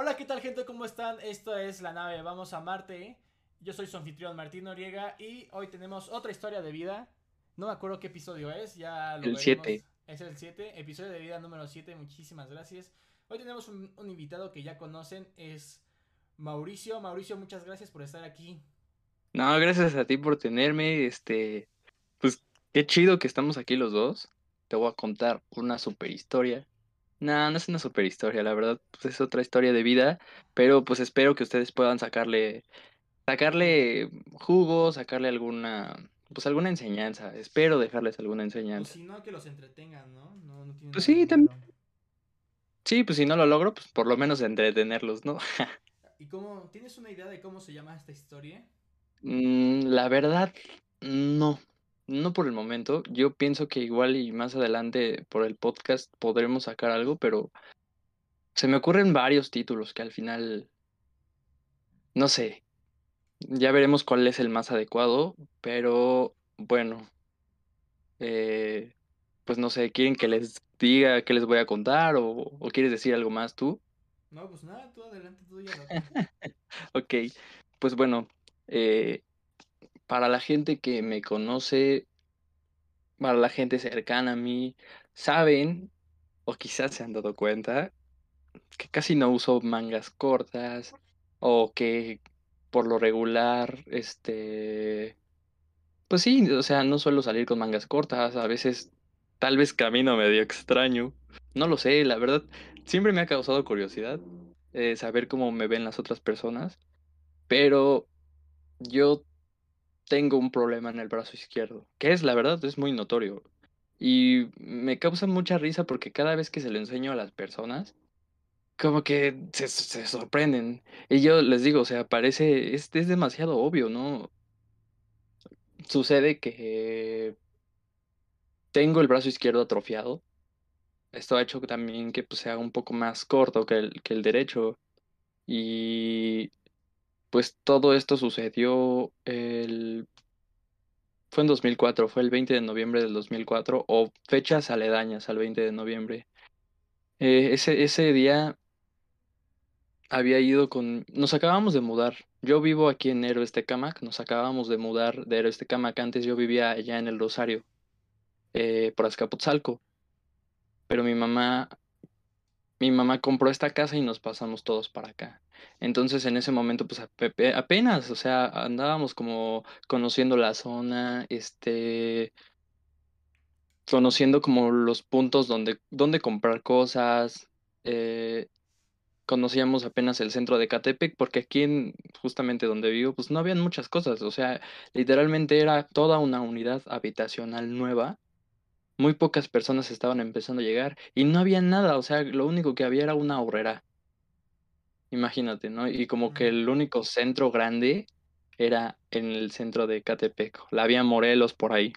Hola, ¿qué tal gente? ¿Cómo están? Esto es La Nave Vamos a Marte. Yo soy su anfitrión Martín Noriega y hoy tenemos otra historia de vida. No me acuerdo qué episodio es, ya lo El 7. Es el 7, episodio de vida número 7, muchísimas gracias. Hoy tenemos un, un invitado que ya conocen, es Mauricio. Mauricio, muchas gracias por estar aquí. No, gracias a ti por tenerme. Este, pues qué chido que estamos aquí los dos. Te voy a contar una super historia. No, no es una super historia, la verdad, pues es otra historia de vida, pero pues espero que ustedes puedan sacarle, sacarle jugo, sacarle alguna, pues alguna enseñanza. Espero dejarles alguna O enseñanza. si no, que los entretengan, ¿no? No, no tiene Pues sí, también. Sí, pues si no lo logro, pues por lo menos entretenerlos, ¿no? ¿Y cómo, tienes una idea de cómo se llama esta historia? Mm, la verdad, no, no por el momento. Yo pienso que igual y más adelante por el podcast podremos sacar algo, pero se me ocurren varios títulos que al final, no sé, ya veremos cuál es el más adecuado, pero bueno, eh, pues no sé, ¿quieren que les diga qué les voy a contar o, o quieres decir algo más tú? No, pues nada, tú adelante, tú ya. Ok, pues bueno, eh, para la gente que me conoce, para la gente cercana a mí, saben, o quizás se han dado cuenta, que casi no uso mangas cortas, o que por lo regular, este, pues sí, o sea, no suelo salir con mangas cortas, a veces tal vez camino medio extraño, no lo sé, la verdad, siempre me ha causado curiosidad eh, saber cómo me ven las otras personas, pero yo tengo un problema en el brazo izquierdo, que es, la verdad, es muy notorio. Y me causa mucha risa porque cada vez que se lo enseño a las personas, como que se, sorprenden. Y yo les digo, o sea, parece, es, es demasiado obvio, ¿no? Sucede que tengo el brazo izquierdo atrofiado. Esto ha hecho también que pues, sea un poco más corto que el, que el derecho. Y pues todo esto sucedió el Fue en 2004, fue el 20 de noviembre del 2004 o fechas aledañas al 20 de noviembre. Eh, ese, ese día había ido con... Nos acabamos de mudar. Yo vivo aquí en Héroes Tecámac, nos acabamos de mudar de Héroes Tecámac. Antes yo vivía allá en el Rosario, eh, por Azcapotzalco. Pero mi mamá, mi mamá compró esta casa y nos pasamos todos para acá. Entonces en ese momento pues ape- apenas, o sea, andábamos como conociendo la zona, este conociendo como los puntos donde, donde comprar cosas. eh, conocíamos apenas el centro de Catepec, porque aquí en justamente donde vivo, pues no habían muchas cosas. O sea, literalmente era toda una unidad habitacional nueva. Muy pocas personas estaban empezando a llegar y no había nada. O sea, lo único que había era una horrera. Imagínate, ¿no? Y como que el único centro grande era en el centro de Catepec. La vía Morelos por ahí.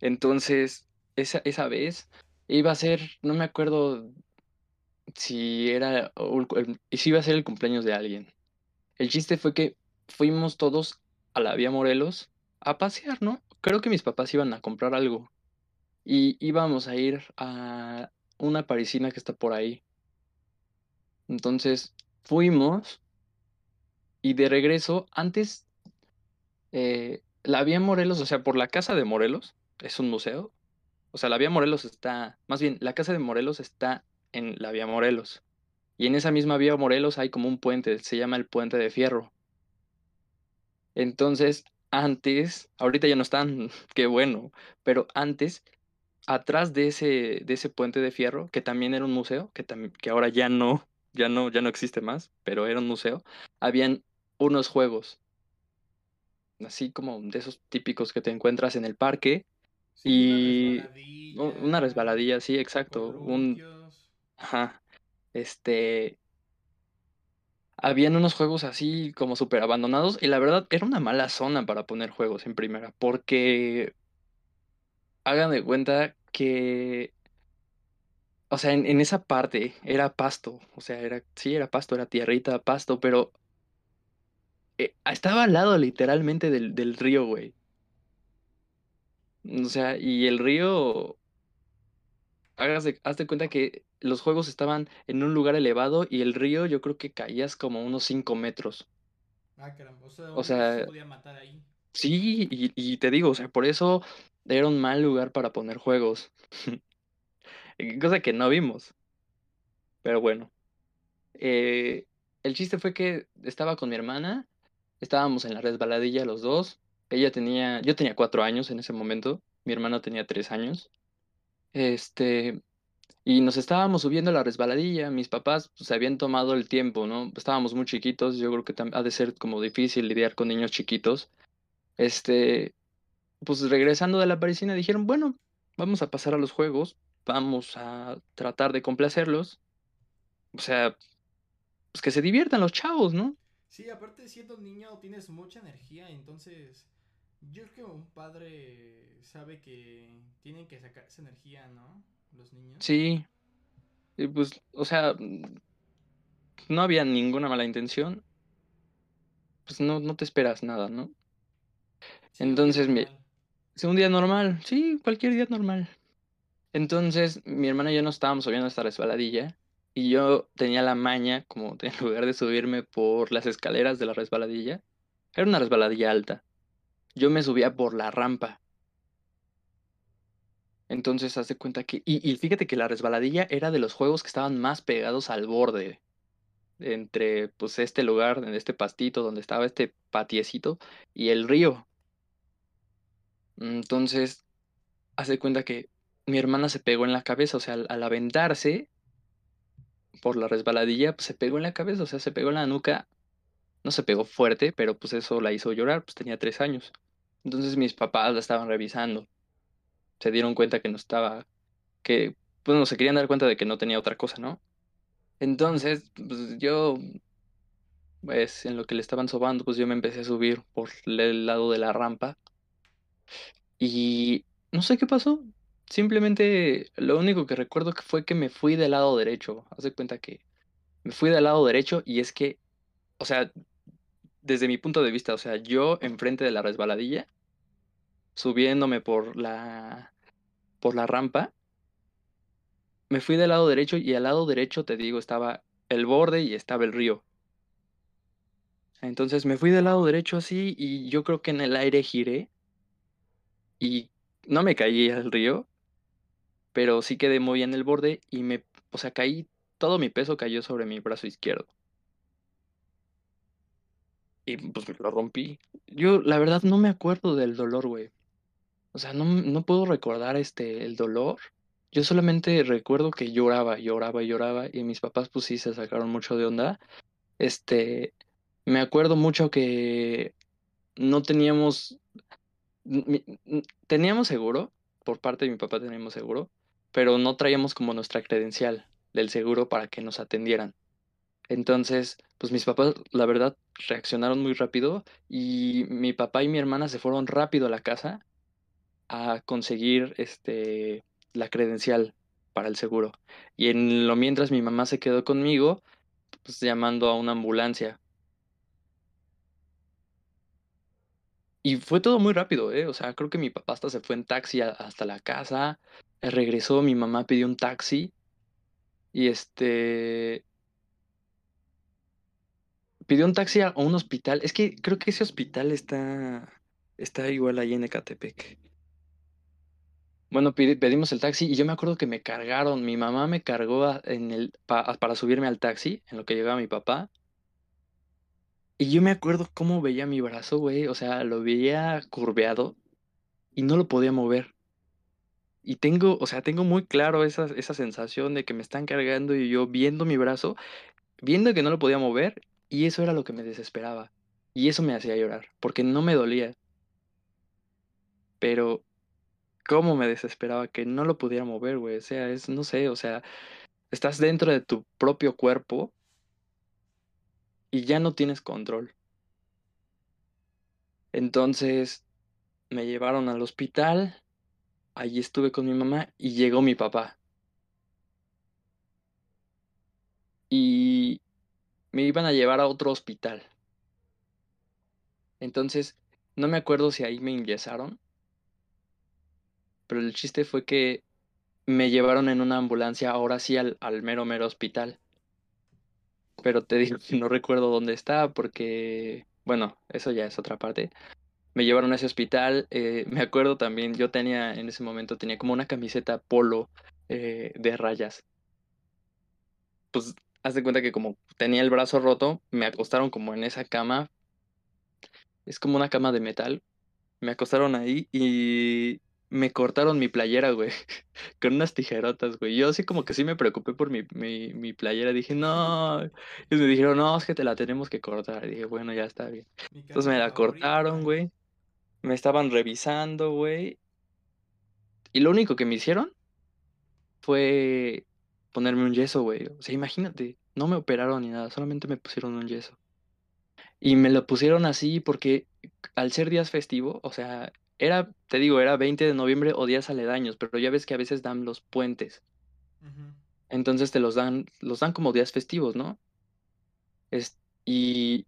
Entonces, esa, esa vez iba a ser, no me acuerdo si era, si iba a ser el cumpleaños de alguien. El chiste fue que fuimos todos a la vía Morelos a pasear, ¿no? Creo que mis papás iban a comprar algo y íbamos a ir a una parisina que está por ahí. Entonces, fuimos y de regreso, antes, eh, la vía Morelos, o sea, por la casa de Morelos, es un museo. O sea, la vía Morelos está, más bien, la casa de Morelos está en la vía Morelos. Y en esa misma vía Morelos hay como un puente, se llama el Puente de Fierro. Entonces, antes, ahorita ya no están, qué bueno, pero antes, atrás de ese, de ese puente de fierro, que también era un museo, que, que ahora ya no, ya no, ya no existe más, pero era un museo, habían unos juegos, así como de esos típicos que te encuentras en el parque, Sí, una y u- una resbaladilla, resbaladilla, sí, exacto, un, ajá, este, Habían unos juegos así como súper abandonados y la verdad era una mala zona para poner juegos en primera, porque hagan de cuenta que, o sea, en, en esa parte era pasto, o sea, era, sí, era pasto, era tierrita, pasto, pero eh, estaba al lado literalmente del, del río, güey. O sea, y el río, hagas de, haz de cuenta que los juegos estaban en un lugar elevado y el río yo creo que caías como unos 5 metros. Ah, caramba. O sea, O niño se sea, podía matar ahí. sí, y, y te digo, o sea, por eso era un mal lugar para poner juegos. Cosa que no vimos. Pero bueno. Eh, el chiste fue que estaba con mi hermana, estábamos en la resbaladilla los dos. Ella tenía, yo tenía cuatro años en ese momento, mi hermano tenía tres años. Este, y nos estábamos subiendo a la resbaladilla. Mis papás pues, se habían tomado el tiempo, ¿no? Estábamos muy chiquitos, yo creo que ha de ser como difícil lidiar con niños chiquitos. Este, pues regresando de la parisina dijeron, bueno, vamos a pasar a los juegos, vamos a tratar de complacerlos. O sea, pues que se diviertan los chavos, ¿no? Sí, aparte siendo niño tienes mucha energía, entonces yo creo que un padre sabe que tienen que sacar esa energía, ¿no? Los niños. Sí, y pues, o sea, mm, no había ninguna mala intención, pues no, no te esperas nada, ¿no? Sí, Entonces, normal. es un día normal, sí, cualquier día normal. Entonces, mi hermana y yo nos estábamos subiendo esta resbaladilla y yo tenía la maña, como de- en lugar de subirme por las escaleras de la resbaladilla, era una resbaladilla alta, yo me subía por la rampa. Entonces, haz de cuenta que, y, y fíjate que la resbaladilla era de los juegos que estaban más pegados al borde. entre pues este lugar, en este pastito donde estaba este patiecito y el río. Entonces, hace cuenta que mi hermana se pegó en la cabeza, o sea, al, aventarse por la resbaladilla, pues se pegó en la cabeza, o sea, se pegó en la nuca, no se pegó fuerte, pero pues eso la hizo llorar, pues tenía tres años. Entonces mis papás la estaban revisando, se dieron cuenta que no estaba, que, pues no, se querían dar cuenta de que no tenía otra cosa, ¿no? Entonces, pues yo Pues en lo que le estaban sobando, pues yo me empecé a subir por el lado de la rampa y no sé qué pasó. Simplemente lo único que recuerdo que fue que me fui del lado derecho. Haz de cuenta que me fui del lado derecho y es que, o sea, desde mi punto de vista, o sea, yo enfrente de la resbaladilla, subiéndome por la por la rampa, me fui del lado derecho y al lado derecho, te digo, estaba el borde y estaba el río. Entonces me fui del lado derecho así y yo creo que en el aire giré y no me caí al río, pero sí quedé muy en el borde y me, o sea, caí, todo mi peso cayó sobre mi brazo izquierdo y pues me lo rompí. Yo, la verdad, no me acuerdo del dolor, güey. O sea, no, no puedo recordar este, el dolor. Yo solamente recuerdo que lloraba, lloraba, lloraba y mis papás pues sí se sacaron mucho de onda. Este, me acuerdo mucho que no teníamos teníamos seguro, por parte de mi papá teníamos seguro, pero no traíamos como nuestra credencial del seguro para que nos atendieran. Entonces, pues mis papás, la verdad, reaccionaron muy rápido y mi papá y mi hermana se fueron rápido a la casa a conseguir este la credencial para el seguro. Y en lo mientras mi mamá se quedó conmigo, pues llamando a una ambulancia. Y fue todo muy rápido, ¿eh? O sea, creo que mi papá hasta se fue en taxi hasta la casa, regresó, mi mamá pidió un taxi y este pidió un taxi a un hospital. Es que creo que ese hospital está está igual ahí en Ecatepec. Bueno, pedimos el taxi y yo me acuerdo que me cargaron, mi mamá me cargó en el pa- para subirme al taxi en lo que llegaba mi papá y yo me acuerdo cómo veía mi brazo, güey, o sea, lo veía curveado y no lo podía mover. Y tengo, o sea, tengo muy claro esa, esa sensación de que me están cargando y yo viendo mi brazo, viendo que no lo podía mover, y eso era lo que me desesperaba. Y eso me hacía llorar, porque no me dolía, pero cómo me desesperaba que no lo pudiera mover, güey. O sea, es, no sé, o sea, estás dentro de tu propio cuerpo y ya no tienes control. Entonces me llevaron al hospital, allí estuve con mi mamá y llegó mi papá. Y me iban a llevar a otro hospital. Entonces, no me acuerdo si ahí me ingresaron, pero el chiste fue que me llevaron en una ambulancia, ahora sí, al, mero, mero hospital. Pero te digo que no recuerdo dónde está porque, bueno, eso ya es otra parte. Me llevaron a ese hospital. eh, me acuerdo también, yo tenía, en ese momento, tenía como una camiseta polo eh, de rayas. Pues, haz de cuenta que como tenía el brazo roto, me acostaron como en esa cama. Es como una cama de metal. Me acostaron ahí y me cortaron mi playera, güey, con unas tijerotas, güey. Yo así como que sí me preocupé por mi, mi, mi playera. Dije, no. Y me dijeron, no, es que te la tenemos que cortar. Y dije, bueno, ya está bien. Entonces me la cortaron, güey. Me estaban revisando, güey. Y lo único que me hicieron fue ponerme un yeso, güey. O sea, imagínate, no me operaron ni nada, solamente me pusieron un yeso. Y me lo pusieron así porque al ser días festivo, o sea, era, te digo, era 20 de noviembre o días aledaños, pero ya ves que a veces dan los puentes. Entonces te los dan, los dan como días festivos, ¿no? Es, y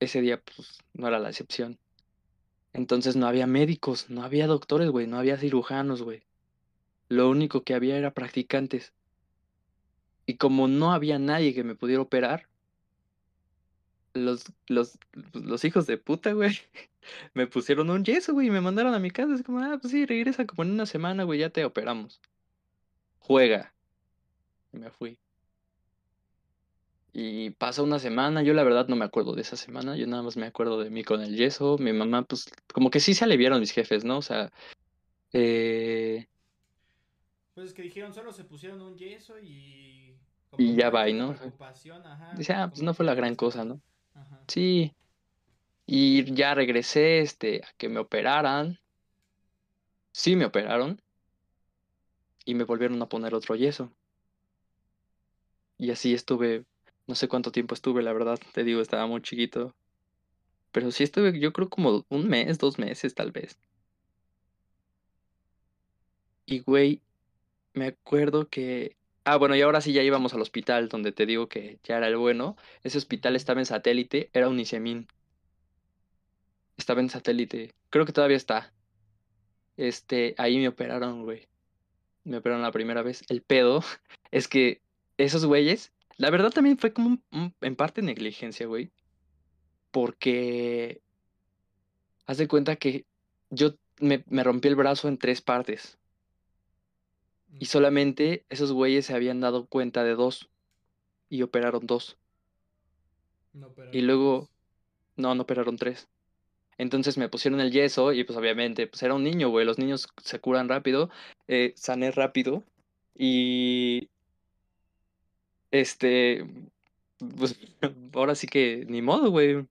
ese día, pues, no era la excepción. Entonces no había médicos, no había doctores, güey, no había cirujanos, güey. Lo único que había era practicantes. Y como no había nadie que me pudiera operar, los, los, los hijos de puta, güey, me pusieron un yeso, güey, y me mandaron a mi casa. Es como, ah, pues sí, regresa como en una semana, güey, ya te operamos. Juega. Y me fui. Y pasa una semana, yo la verdad no me acuerdo de esa semana, yo nada más me acuerdo de mí con el yeso. Mi mamá, pues, como que sí se aliviaron mis jefes, ¿no? O sea, eh, Pues es que dijeron, solo se pusieron un yeso y como y ya va, ¿no? ajá, Dice, ah, pues no fue la gran cosa. ¿no? Ajá. Sí. Y ya regresé, este, a que me operaran. Sí, me operaron. Y me volvieron a poner otro yeso. Y así estuve, no sé cuánto tiempo estuve, la verdad, te digo, estaba muy chiquito. Pero sí estuve, yo creo como un mes, dos meses tal vez. Y güey, me acuerdo que... Ah, bueno, y ahora sí ya íbamos al hospital donde te digo que ya era el bueno. Ese hospital estaba en satélite, era un ICEMIN. Estaba en satélite. Creo que todavía está. Este, ahí me operaron, güey. Me operaron la primera vez. El pedo es que esos güeyes, la verdad también fue como un- un- en parte negligencia, güey. Porque haz de cuenta que yo me, me rompí el brazo en tres partes. Y solamente esos güeyes se habían dado cuenta de dos y operaron dos. No Y operaron luego, tres. no, no operaron tres. Entonces me pusieron el yeso y pues obviamente, pues era un niño, güey. Los niños se curan rápido, eh, sané rápido. Y este, pues ahora sí que ni modo, güey.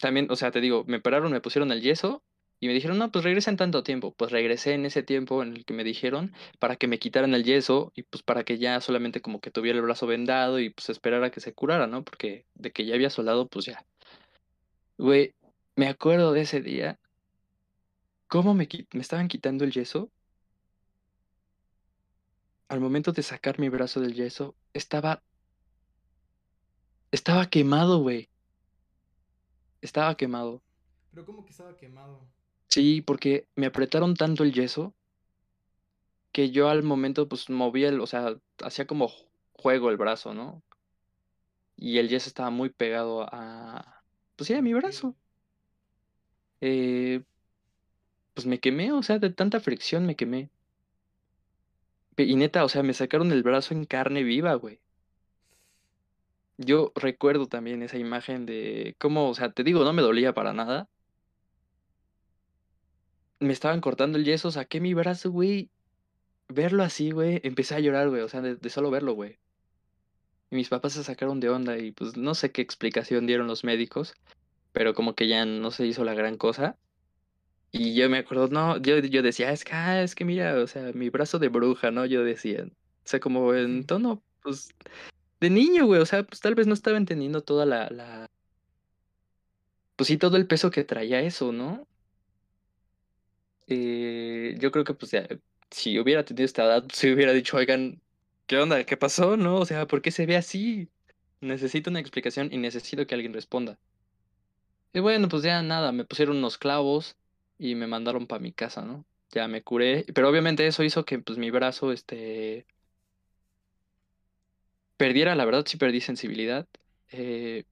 También, o sea, te digo, me operaron, me pusieron el yeso y me dijeron, no, pues regresa en tanto tiempo. Pues regresé en ese tiempo en el que me dijeron para que me quitaran el yeso y pues para que ya solamente como que tuviera el brazo vendado y pues esperara que se curara, ¿no? Porque de que ya había soldado, pues ya. Güey, me acuerdo de ese día, cómo me, me estaban quitando el yeso. Al momento de sacar mi brazo del yeso, estaba, estaba quemado, güey. Estaba quemado. Pero como que estaba quemado. Sí, porque me apretaron tanto el yeso que yo al momento pues movía el, o sea, hacía como juego el brazo, ¿no? Y el yeso estaba muy pegado a, pues sí, a mi brazo. Eh, pues me quemé, o sea, de tanta fricción me quemé. Y neta, o sea, me sacaron el brazo en carne viva, güey. Yo recuerdo también esa imagen de cómo, o sea, te digo, no me dolía para nada. Me estaban cortando el yeso, saqué mi brazo, güey. Verlo así, güey, empecé a llorar, güey, o sea, de, de solo verlo, güey. Y mis papás se sacaron de onda y pues no sé qué explicación dieron los médicos, pero como que ya no se hizo la gran cosa. Y yo me acuerdo, no, yo, yo decía, es que, ah, es que mira, o sea, mi brazo de bruja, ¿no? Yo decía, o sea, como en tono, pues, de niño, güey, o sea, pues tal vez no estaba entendiendo toda la, la, pues sí, todo el peso que traía eso, ¿no? Eh, yo creo que, pues, ya, si hubiera tenido esta edad, se hubiera dicho, oigan, ¿qué onda? ¿Qué pasó? ¿No? O sea, ¿por qué se ve así? Necesito una explicación y necesito que alguien responda. Y bueno, pues ya nada, me pusieron unos clavos y me mandaron para mi casa, ¿no? ya me curé, pero obviamente eso hizo que pues mi brazo, este, perdiera, la verdad sí perdí sensibilidad. Eh,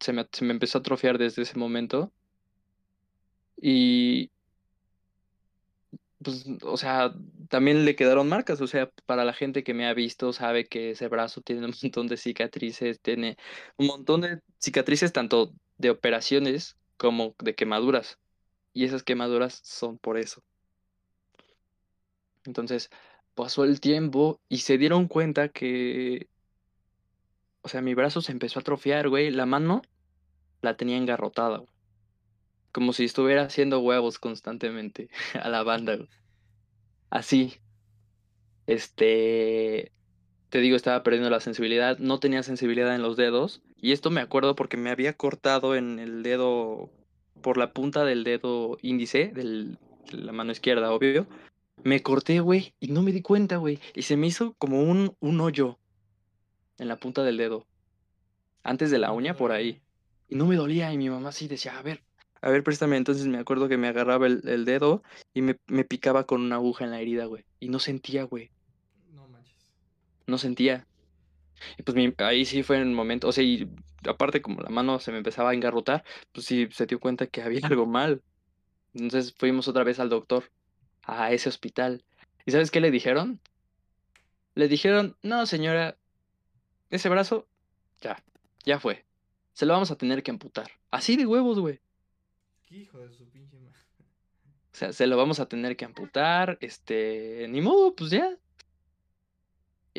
se me, se me empezó a atrofiar desde ese momento. Y, pues, o sea, también le quedaron marcas. O sea, para la gente que me ha visto, sabe que ese brazo tiene un montón de cicatrices, tiene un montón de cicatrices tanto de operaciones como de quemaduras. Y esas quemaduras son por eso. Entonces, pasó el tiempo y se dieron cuenta que, o sea, mi brazo se empezó a atrofiar, güey. La mano la tenía engarrotada. Como si estuviera haciendo huevos constantemente a la banda, güey. Así. Este, te digo, estaba perdiendo la sensibilidad, no tenía sensibilidad en los dedos. Y esto me acuerdo porque me había cortado en el dedo, por la punta del dedo índice, del, de la mano izquierda, obvio. Me corté, güey, y no me di cuenta, güey. Y se me hizo como un, un hoyo en la punta del dedo. Antes de la uña, por ahí. Y no me dolía. Y mi mamá sí decía, a ver, a ver, préstame. Entonces me acuerdo que me agarraba el, el dedo y me, me picaba con una aguja en la herida, güey. Y no sentía, güey. No manches. No sentía. Y pues mi- ahí sí fue en el momento, o sea, y aparte como la mano se me empezaba a engarrotar, pues sí se dio cuenta que había algo mal. Entonces fuimos otra vez al doctor, a ese hospital. ¿Y sabes qué le dijeron? Le dijeron, no, señora, ese brazo, ya, ya fue. Se lo vamos a tener que amputar. Así de huevos, güey. Qué hijo de su pinche madre. O sea, se lo vamos a tener que amputar, este, ni modo, pues ya.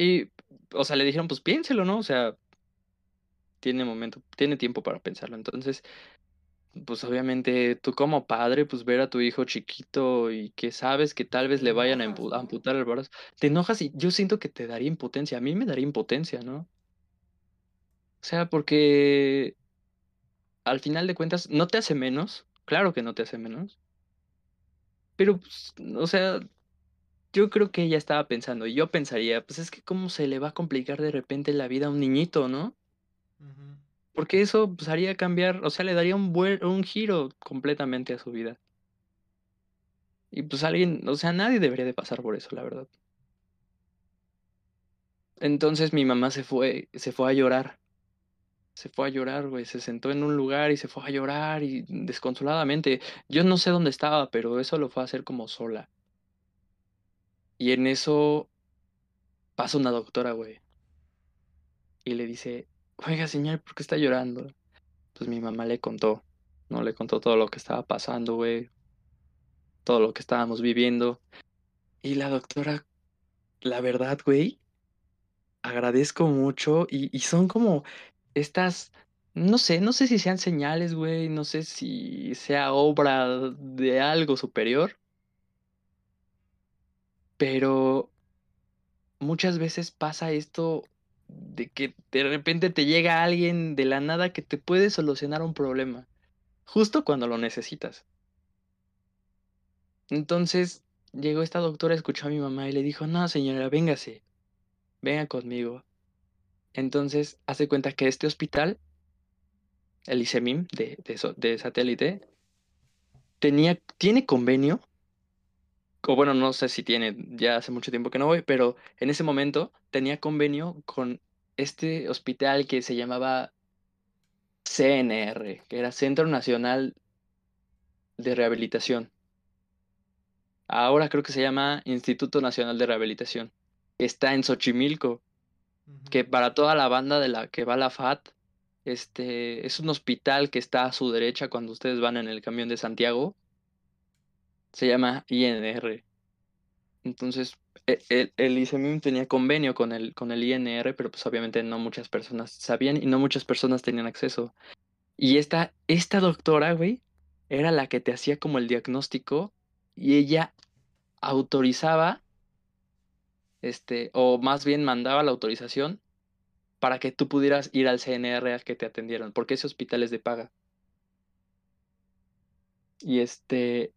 Y, o sea, le dijeron, pues piénselo, ¿no? O sea, tiene momento, tiene tiempo para pensarlo. Entonces, pues obviamente tú como padre, pues ver a tu hijo chiquito y que sabes que tal vez le vayan a amputar el brazo, te enojas y yo siento que te daría impotencia. A mí me daría impotencia, ¿no? O sea, porque al final de cuentas no te hace menos, claro que no te hace menos, pero, pues, o sea, yo creo que ella estaba pensando, y yo pensaría, pues es que cómo se le va a complicar de repente la vida a un niñito, ¿no? Porque eso pues, haría cambiar, o sea, le daría un buen, un giro completamente a su vida. Y pues alguien, o sea, nadie debería de pasar por eso, la verdad. Entonces mi mamá se fue, se fue a llorar. Se fue a llorar, güey. Se sentó en un lugar y se fue a llorar y desconsoladamente. Yo no sé dónde estaba, pero eso lo fue a hacer como sola. Y en eso pasa una doctora, güey. Y le dice, oiga, señor, ¿por qué está llorando? Pues mi mamá le contó, ¿no? Le contó todo lo que estaba pasando, güey. Todo lo que estábamos viviendo. Y la doctora, la verdad, güey, agradezco mucho y, y son como estas, no sé, no sé si sean señales, güey, no sé si sea obra de algo superior, pero muchas veces pasa esto de que de repente te llega alguien de la nada que te puede solucionar un problema, justo cuando lo necesitas. Entonces llegó esta doctora, escuchó a mi mamá y le dijo, no, señora, véngase, venga conmigo. Entonces, hace cuenta que este hospital, el ICEMIM de, de, de satélite, tenía, tiene convenio, o bueno, no sé si tiene, ya hace mucho tiempo que no voy, pero en ese momento tenía convenio con este hospital que se llamaba CNR, que era Centro Nacional de Rehabilitación. Ahora creo que se llama Instituto Nacional de Rehabilitación. Está en Xochimilco. que para toda la banda de la que va la FAT, este es un hospital que está a su derecha cuando ustedes van en el camión de Santiago. Se llama INR. Entonces, e- el, el ICEMIM tenía convenio con el, con el INR, pero pues obviamente no muchas personas sabían y no muchas personas tenían acceso. Y esta, esta doctora, güey, era la que te hacía como el diagnóstico y ella autorizaba, este, o más bien mandaba la autorización para que tú pudieras ir al CNR a que te atendieran, porque ese hospital es de paga. Y este,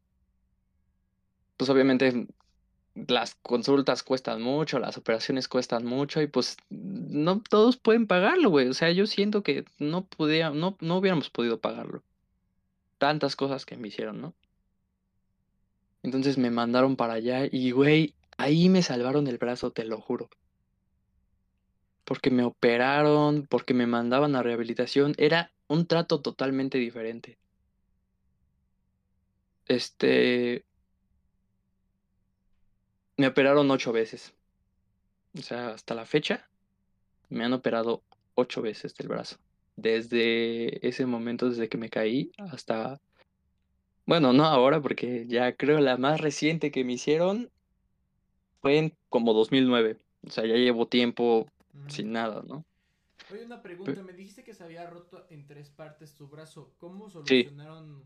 pues obviamente las consultas cuestan mucho, las operaciones cuestan mucho y pues no todos pueden pagarlo, güey. O sea, yo siento que no podía, no, no hubiéramos podido pagarlo. Tantas cosas que me hicieron, ¿no? Entonces me mandaron para allá y, güey, ahí me salvaron el brazo, te lo juro. Porque me operaron, porque me mandaban a rehabilitación. Era un trato totalmente diferente. Este... Me operaron ocho veces. O sea, hasta la fecha me han operado ocho veces del brazo. Desde ese momento, desde que me caí hasta... Bueno, no ahora, porque ya creo la más reciente que me hicieron fue en como 2009. O sea, ya llevo tiempo sin nada, ¿no? Oye, una pregunta. Me dijiste que se había roto en tres partes tu brazo. ¿Cómo solucionaron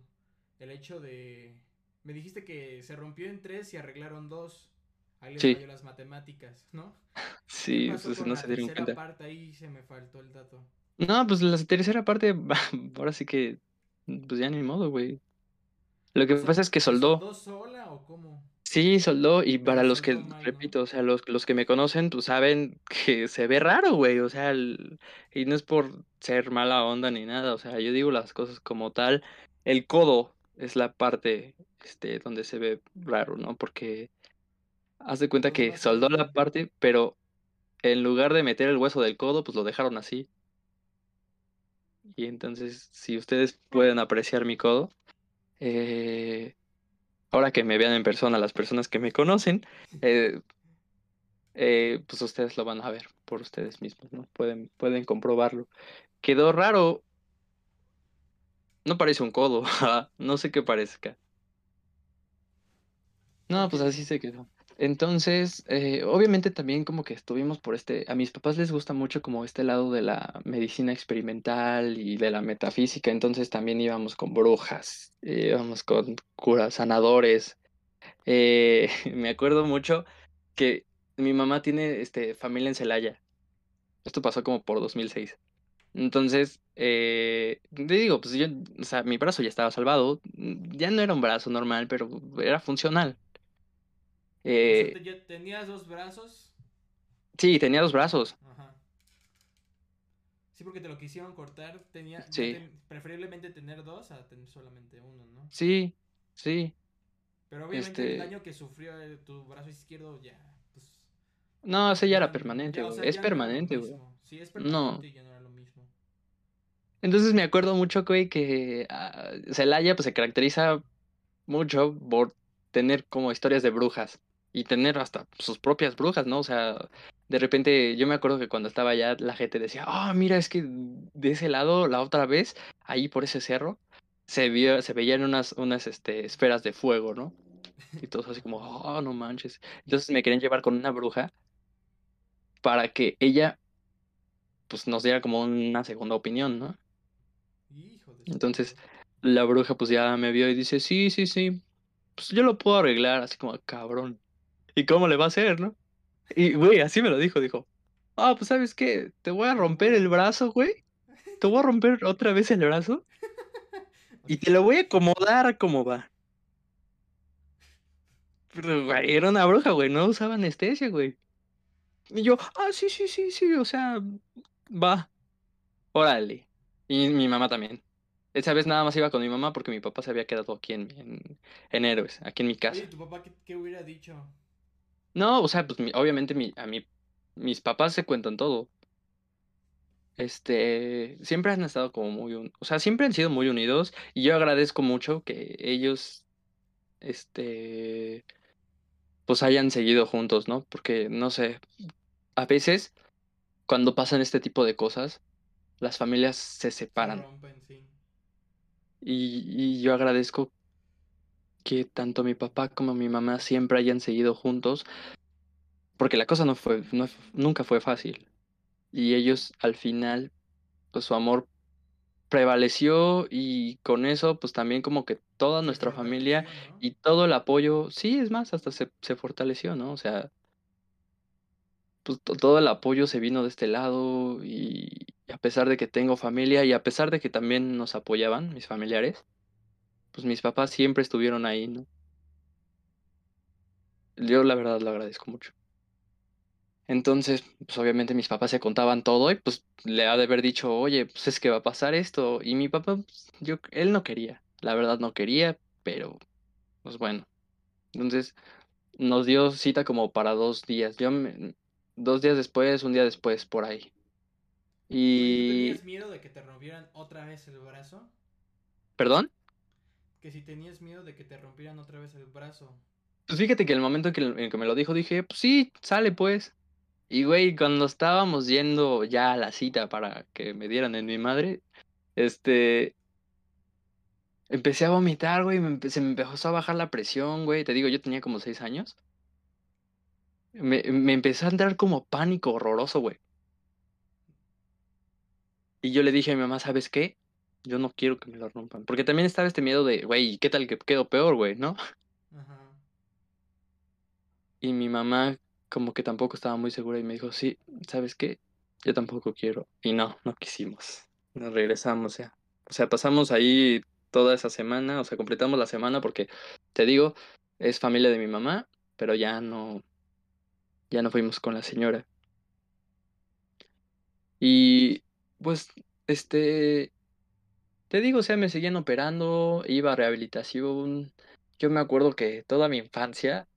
el hecho de... Me dijiste que se rompió en tres y arreglaron dos. Ahí les falló las matemáticas, ¿no? Sí, pues no se dieron cuenta. parte ahí se me faltó el dato. No, pues la tercera parte, ahora sí que, pues ya ni modo, güey. Lo que pasa es que soldó. ¿Soldó sola o cómo? Sí, soldó, y para los que, repito, o sea, los, los que me conocen, pues saben que se ve raro, güey, o sea, y no es por ser mala onda ni nada, o sea, yo digo las cosas como tal. El codo es la parte, este, donde se ve raro, ¿no? Porque haz de cuenta que soldó la parte, pero en lugar de meter el hueso del codo, pues lo dejaron así. Y entonces, si ustedes pueden apreciar mi codo, eh, ahora que me vean en persona las personas que me conocen, eh, eh, pues ustedes lo van a ver por ustedes mismos, ¿no? Pueden, pueden comprobarlo. Quedó raro. No parece un codo, no sé qué parezca. No, pues así se quedó. Entonces, eh, obviamente también como que estuvimos por este, a mis papás les gusta mucho como este lado de la medicina experimental y de la metafísica, entonces también íbamos con brujas, íbamos con curas, sanadores. Eh, me acuerdo mucho que mi mamá tiene este, familia en Celaya. Esto pasó como por 2006. Entonces, eh, te digo, pues yo, o sea, mi brazo ya estaba salvado. Ya no era un brazo normal, pero era funcional. Eh, ¿Tenías dos brazos? Sí, tenía dos brazos. Ajá. Sí, porque te lo quisieron cortar, tenía preferiblemente tener dos a tener solamente uno, ¿no? Sí, sí. Pero obviamente el este daño que sufrió tu brazo izquierdo ya, pues... No, ese ya era permanente, güey. es permanente, güey. sí, es permanente y ya no era lo mismo. Entonces me acuerdo mucho, güey, que uh, Celaya pues se caracteriza mucho por tener como historias de brujas y tener hasta sus propias brujas, ¿no? O sea, de repente yo me acuerdo que cuando estaba allá la gente decía, ah, mira, es que de ese lado, la otra vez, ahí por ese cerro, se, vio, se veían unas, unas este, esferas de fuego, ¿no? Y todos así como, oh, no manches. Entonces me querían llevar con una bruja para que ella, pues, nos diera como una segunda opinión, ¿no? Entonces, la bruja pues ya me vio y dice, sí, sí, sí, pues yo lo puedo arreglar, así como, cabrón. ¿Y cómo le va a hacer, no? Y, güey, así me lo dijo, dijo, ah, pues sabes qué, te voy a romper el brazo, güey. Te voy a romper otra vez el brazo. Y te lo voy a acomodar como va. Pero, güey, era una bruja, güey, no usaba anestesia, güey. Y yo, ah, sí, sí, sí, sí, o sea, va. Órale. Y mi mamá también. Esa vez nada más iba con mi mamá porque mi papá se había quedado aquí en, en, en Héroes, aquí en mi casa. ¿Y tu papá qué hubiera dicho? No, o sea, pues obviamente mi, a mí, mis papás se cuentan todo. Este, siempre han estado como muy, o sea, siempre han sido muy unidos y yo agradezco mucho que ellos, este, pues hayan seguido juntos, ¿no? Porque, no sé, a veces cuando pasan este tipo de cosas, las familias se separan. y, y yo agradezco que tanto mi papá como mi mamá siempre hayan seguido juntos, porque la cosa no fue, nunca fue fácil. Y ellos al final, pues su amor prevaleció y con eso, pues también como que toda nuestra familia y todo el apoyo, sí, es más, hasta se, se fortaleció, ¿no? O sea, pues todo el apoyo se vino de este lado y a pesar de que tengo familia y a pesar de que también nos apoyaban mis familiares, pues mis papás siempre estuvieron ahí, ¿no? Yo la verdad lo agradezco mucho. Entonces, pues obviamente mis papás se contaban todo y pues le ha de haber dicho, oye, pues es que va a pasar esto. Y mi papá, pues, yo, él no quería, la verdad no quería, pero pues bueno, Entonces nos dio cita como para dos días. Yo me- dos días después, un día después, por ahí. Oye, ¿tú Y... tenías miedo de que te rompieran otra vez el brazo? ¿Perdón? Que si tenías miedo de que te rompieran otra vez el brazo. Pues fíjate que el momento en que, en que me lo dijo dije, pues sí, sale pues. Y güey, cuando estábamos yendo ya a la cita para que me dieran en mi madre, este, empecé a vomitar, güey, me se me empezó a bajar la presión, güey. Te digo, yo tenía como seis años. Me, me empezó a entrar como pánico horroroso, güey. Y yo le dije a mi mamá, ¿sabes qué? Yo no quiero que me lo rompan. Porque también estaba este miedo de, güey, ¿qué tal que quedo peor, güey, no? Ajá. Y mi mamá como que tampoco estaba muy segura y me dijo, sí, ¿sabes qué? Yo tampoco quiero. Y no, no quisimos. Nos regresamos ya. O sea, pasamos ahí toda esa semana, o sea, completamos la semana porque, te digo, es familia de mi mamá, pero ya no, ya no fuimos con la señora. Y pues, este, te digo, o sea, me seguían operando, iba a rehabilitación. Yo me acuerdo que toda mi infancia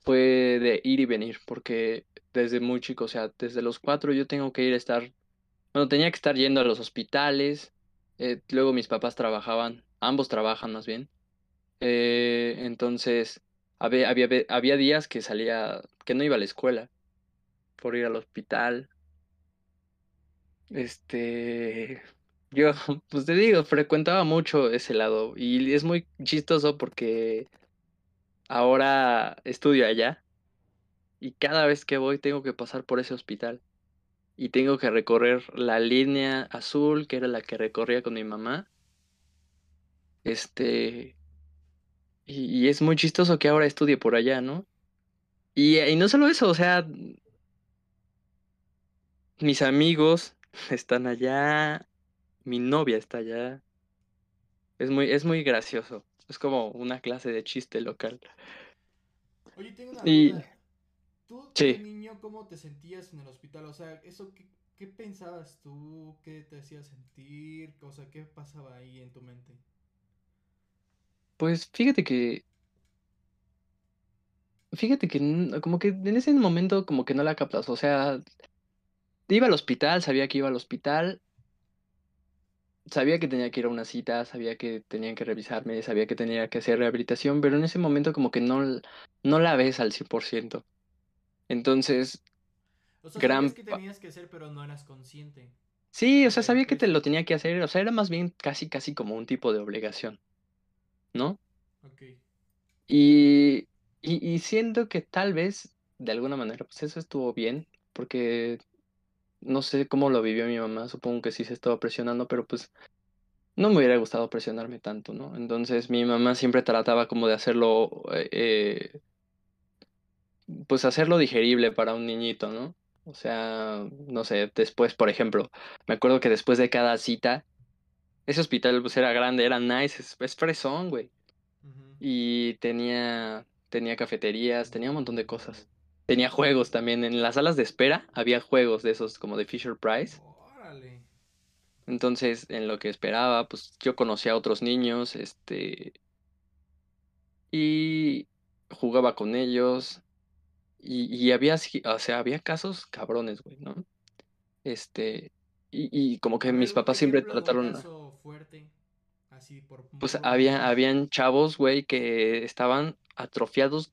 fue de ir y venir, porque desde muy chico, o sea, desde los cuatro yo tengo que ir a estar, bueno, tenía que estar yendo a los hospitales, eh, luego mis papás trabajaban, ambos trabajan más bien, eh, entonces había, había, había días que salía, que no iba a la escuela por ir al hospital, este, yo, pues te digo, frecuentaba mucho ese lado y es muy chistoso porque ahora estudio allá. Y cada vez que voy tengo que pasar por ese hospital. Y tengo que recorrer la línea azul, que era la que recorría con mi mamá. Este. Y, es muy chistoso que ahora estudie por allá, ¿no? Y, y no solo eso, o sea, mis amigos están allá, mi novia está allá. Es muy, es muy gracioso. Es como una clase de chiste local. Oye, tengo una Y duda. ¿Tú sí, niño cómo te sentías en el hospital? O sea, eso qué, qué pensabas tú? ¿Qué te hacía sentir? O sea, ¿qué pasaba ahí en tu mente? pues fíjate que, fíjate que como que en ese momento como que no la captas. O sea, Iba al hospital, sabía que iba al hospital, sabía que tenía que ir a una cita, sabía que tenían que revisarme, sabía que tenía que hacer rehabilitación, pero en ese momento como que no, no la ves al 100%. Entonces, O sea, sabías gran... que tenías que hacer, pero no eras consciente Sí, o sea, sabía que te lo tenía que hacer, o sea, era más bien casi, casi como un tipo de obligación, ¿no? Ok. Y, y, y siento que tal vez, de alguna manera, pues eso estuvo bien, porque no sé cómo lo vivió mi mamá, supongo que sí se estaba presionando, pero pues no me hubiera gustado presionarme tanto, ¿no? Entonces mi mamá siempre trataba como de hacerlo, eh, eh, pues hacerlo digerible para un niñito, ¿no? O sea, no sé, después, por ejemplo, me acuerdo que después de cada cita, ese hospital pues era grande, era nice, es, es fresón, güey. Y tenía, tenía cafeterías, tenía un montón de cosas. Tenía juegos también, en las salas de espera había juegos de esos como de Fisher Price. Órale. Entonces, en lo que esperaba, pues yo conocía a otros niños, este, y jugaba con ellos y, y había, así- o sea, había casos cabrones, güey, ¿no? Este, y, y como que mis papás siempre trataron, caso fuerte, así por pues había, habían chavos, güey, que estaban atrofiados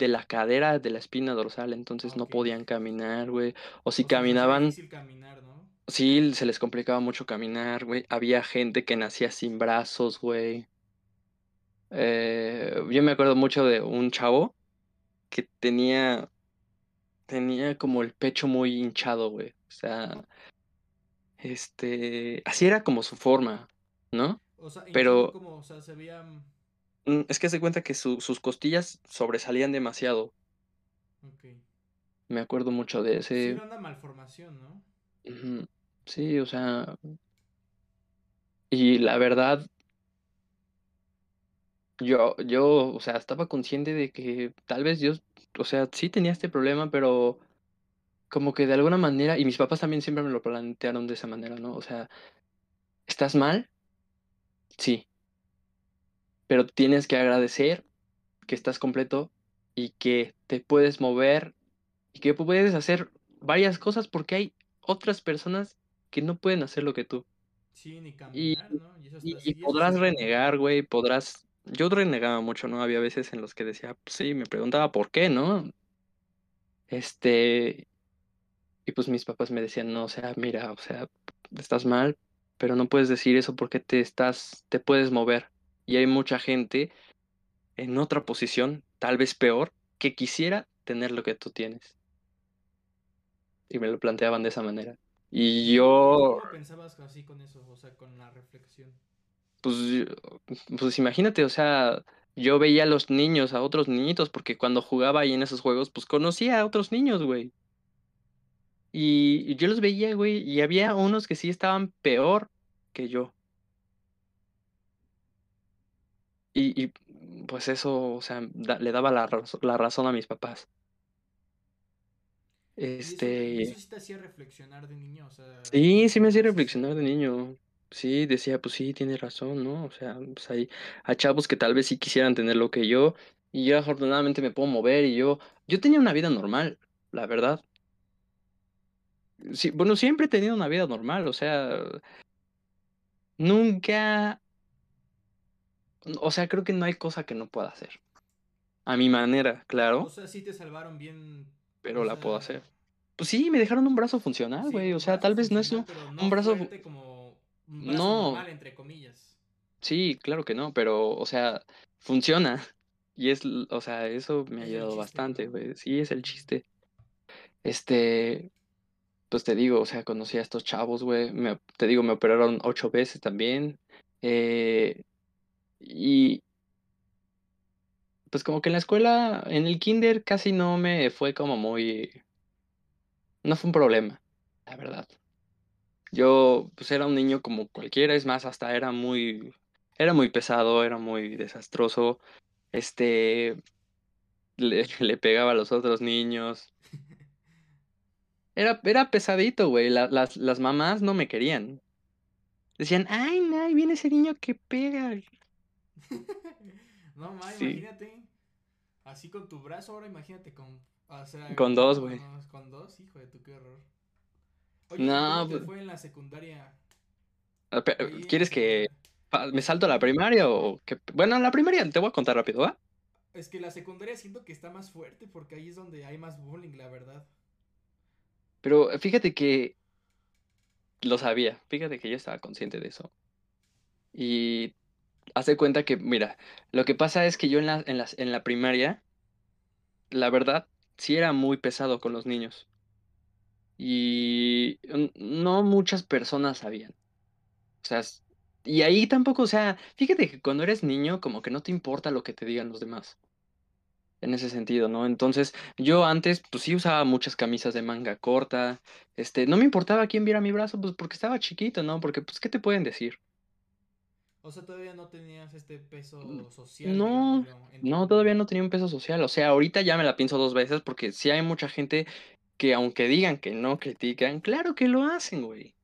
de la cadera, de la espina dorsal, entonces no podían caminar, güey, o si O caminaban, difícil caminar, ¿no? sí, se les complicaba mucho caminar, güey, había gente que nacía sin brazos, güey. Eh, yo me acuerdo mucho de un chavo que tenía Tenía como el pecho muy hinchado, güey. O sea, este, así era como su forma, ¿no? O sea, Pero como, o sea, se veía... mm, es que se cuenta que su- sus costillas sobresalían demasiado. Ok. Me acuerdo mucho de Sí ese. era una malformación, ¿no? Sí, o sea, y la verdad, yo, yo, o sea, estaba consciente de que tal vez yo, o sea, sí tenía este problema, pero como que de alguna manera, y mis papás también siempre me lo plantearon de esa manera, ¿no? O sea, ¿estás mal? Sí, pero tienes que agradecer que estás completo y que te puedes mover y que puedes hacer varias cosas porque hay otras personas que no pueden hacer lo que tú. Sí, ni caminar, ¿no? Y, podrás renegar, güey, podrás... Yo renegaba mucho, ¿no? Había veces en los que decía, pues sí, me preguntaba por qué, ¿no? Este... Y pues mis papás me decían, no, o sea, mira, o sea, estás mal, pero no puedes decir eso porque te estás, te puedes mover. Y hay mucha gente en otra posición, tal vez peor, que quisiera tener lo que tú tienes. Y me lo planteaban de esa manera. Y yo... ¿Cómo pensabas así con eso? O sea, con la reflexión. Pues, pues imagínate, o sea, yo veía a los niños, a otros niñitos, porque cuando jugaba ahí en esos juegos, pues conocía a otros niños, güey. Y yo los veía, güey, y había unos que sí estaban peor que yo. Y, y pues eso, o sea, le daba la, la razón a mis papás. Este. eso, sí te hacía reflexionar de niño? O sea, sí, sí me hacía reflexionar de niño. Sí, decía, pues sí, tiene razón, ¿no? O sea, pues hay, hay chavos que tal vez sí quisieran tener lo que yo, y yo afortunadamente me puedo mover, y yo, yo tenía una vida normal, la verdad. Sí, bueno, siempre he tenido una vida normal, o sea, nunca, o sea, creo que no hay cosa que no pueda hacer. A mi manera, claro. O sea, sí te salvaron bien. Pero la puedo hacer. Pues sí, me dejaron un brazo funcional, güey. o sea, tal vez no es un, brazo. Como un brazo no. normal, entre comillas. Sí, claro que no, pero, o sea, funciona. Y es, o sea, eso me ha ayudado bastante, güey. Sí, es el chiste. Este, pues te digo, o sea, conocí a estos chavos, güey. te digo, me operaron ocho veces también. Eh, y pues como que en la escuela, en el kinder casi no me fue como muy... No fue un problema, la verdad. Yo pues era un niño como cualquiera, es más, hasta era muy... Era muy pesado, era muy desastroso. Este... Le, le pegaba a los otros niños. Era, era pesadito, güey. las, las mamás no me querían. Decían, ay, no, viene ese niño que pega. no, ma, imagínate. Así con tu brazo, ahora imagínate con. con dos, güey. Con dos, hijo de tu, qué horror. Oye, no, pues... fue en la secundaria? Ah, ¿Quieres que me salto a la primaria o que... Bueno, la primaria te voy a contar rápido, ¿va? Es que la secundaria siento que está más fuerte porque ahí es donde hay más bullying, la verdad. Pero fíjate que lo sabía, fíjate que yo estaba consciente de eso. Y hace cuenta que, mira, lo que pasa es que yo en la, en, en la primaria, la verdad, sí era muy pesado con los niños. Y no muchas personas sabían. O sea, y ahí tampoco, o sea, fíjate que cuando eres niño, como que no te importa lo que te digan los demás en ese sentido, ¿no? Entonces, yo antes, pues sí usaba muchas camisas de manga corta, este, no me importaba quién viera mi brazo, pues porque estaba chiquito, ¿no? Porque, pues, ¿qué te pueden decir? O sea, todavía no tenías este peso social. No, no, todavía no tenía un peso social. O sea, ahorita ya me la pienso dos veces porque sí hay mucha gente que aunque digan que no critican, claro que lo hacen, güey.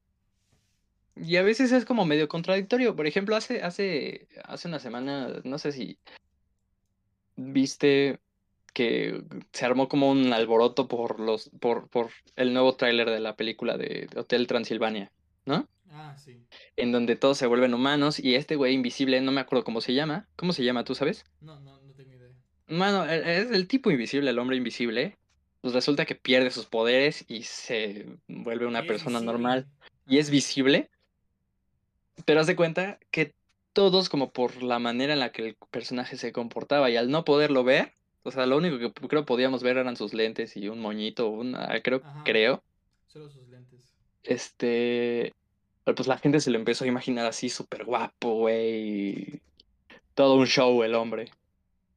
Y a veces es como medio contradictorio. Por ejemplo, hace, hace, hace una semana, no sé si viste que se armó como un alboroto por los por, por el nuevo tráiler de la película de Hotel Transilvania, ¿no? Ah, sí. En donde todos se vuelven humanos y este güey invisible, no me acuerdo cómo se llama. ¿Cómo se llama, tú sabes? No, no, no tengo idea. Bueno, e, es el tipo invisible, el hombre invisible. Pues resulta que pierde sus poderes y se vuelve una persona normal. Y es visible. Pero haz de cuenta que todos, como por la manera en la que el personaje se comportaba y al no poderlo ver, o sea, lo único que creo podíamos ver eran sus lentes y un moñito, una, creo, creo. Solo sus. Este, pues la gente se lo empezó a imaginar así súper guapo, güey. Todo un show el hombre.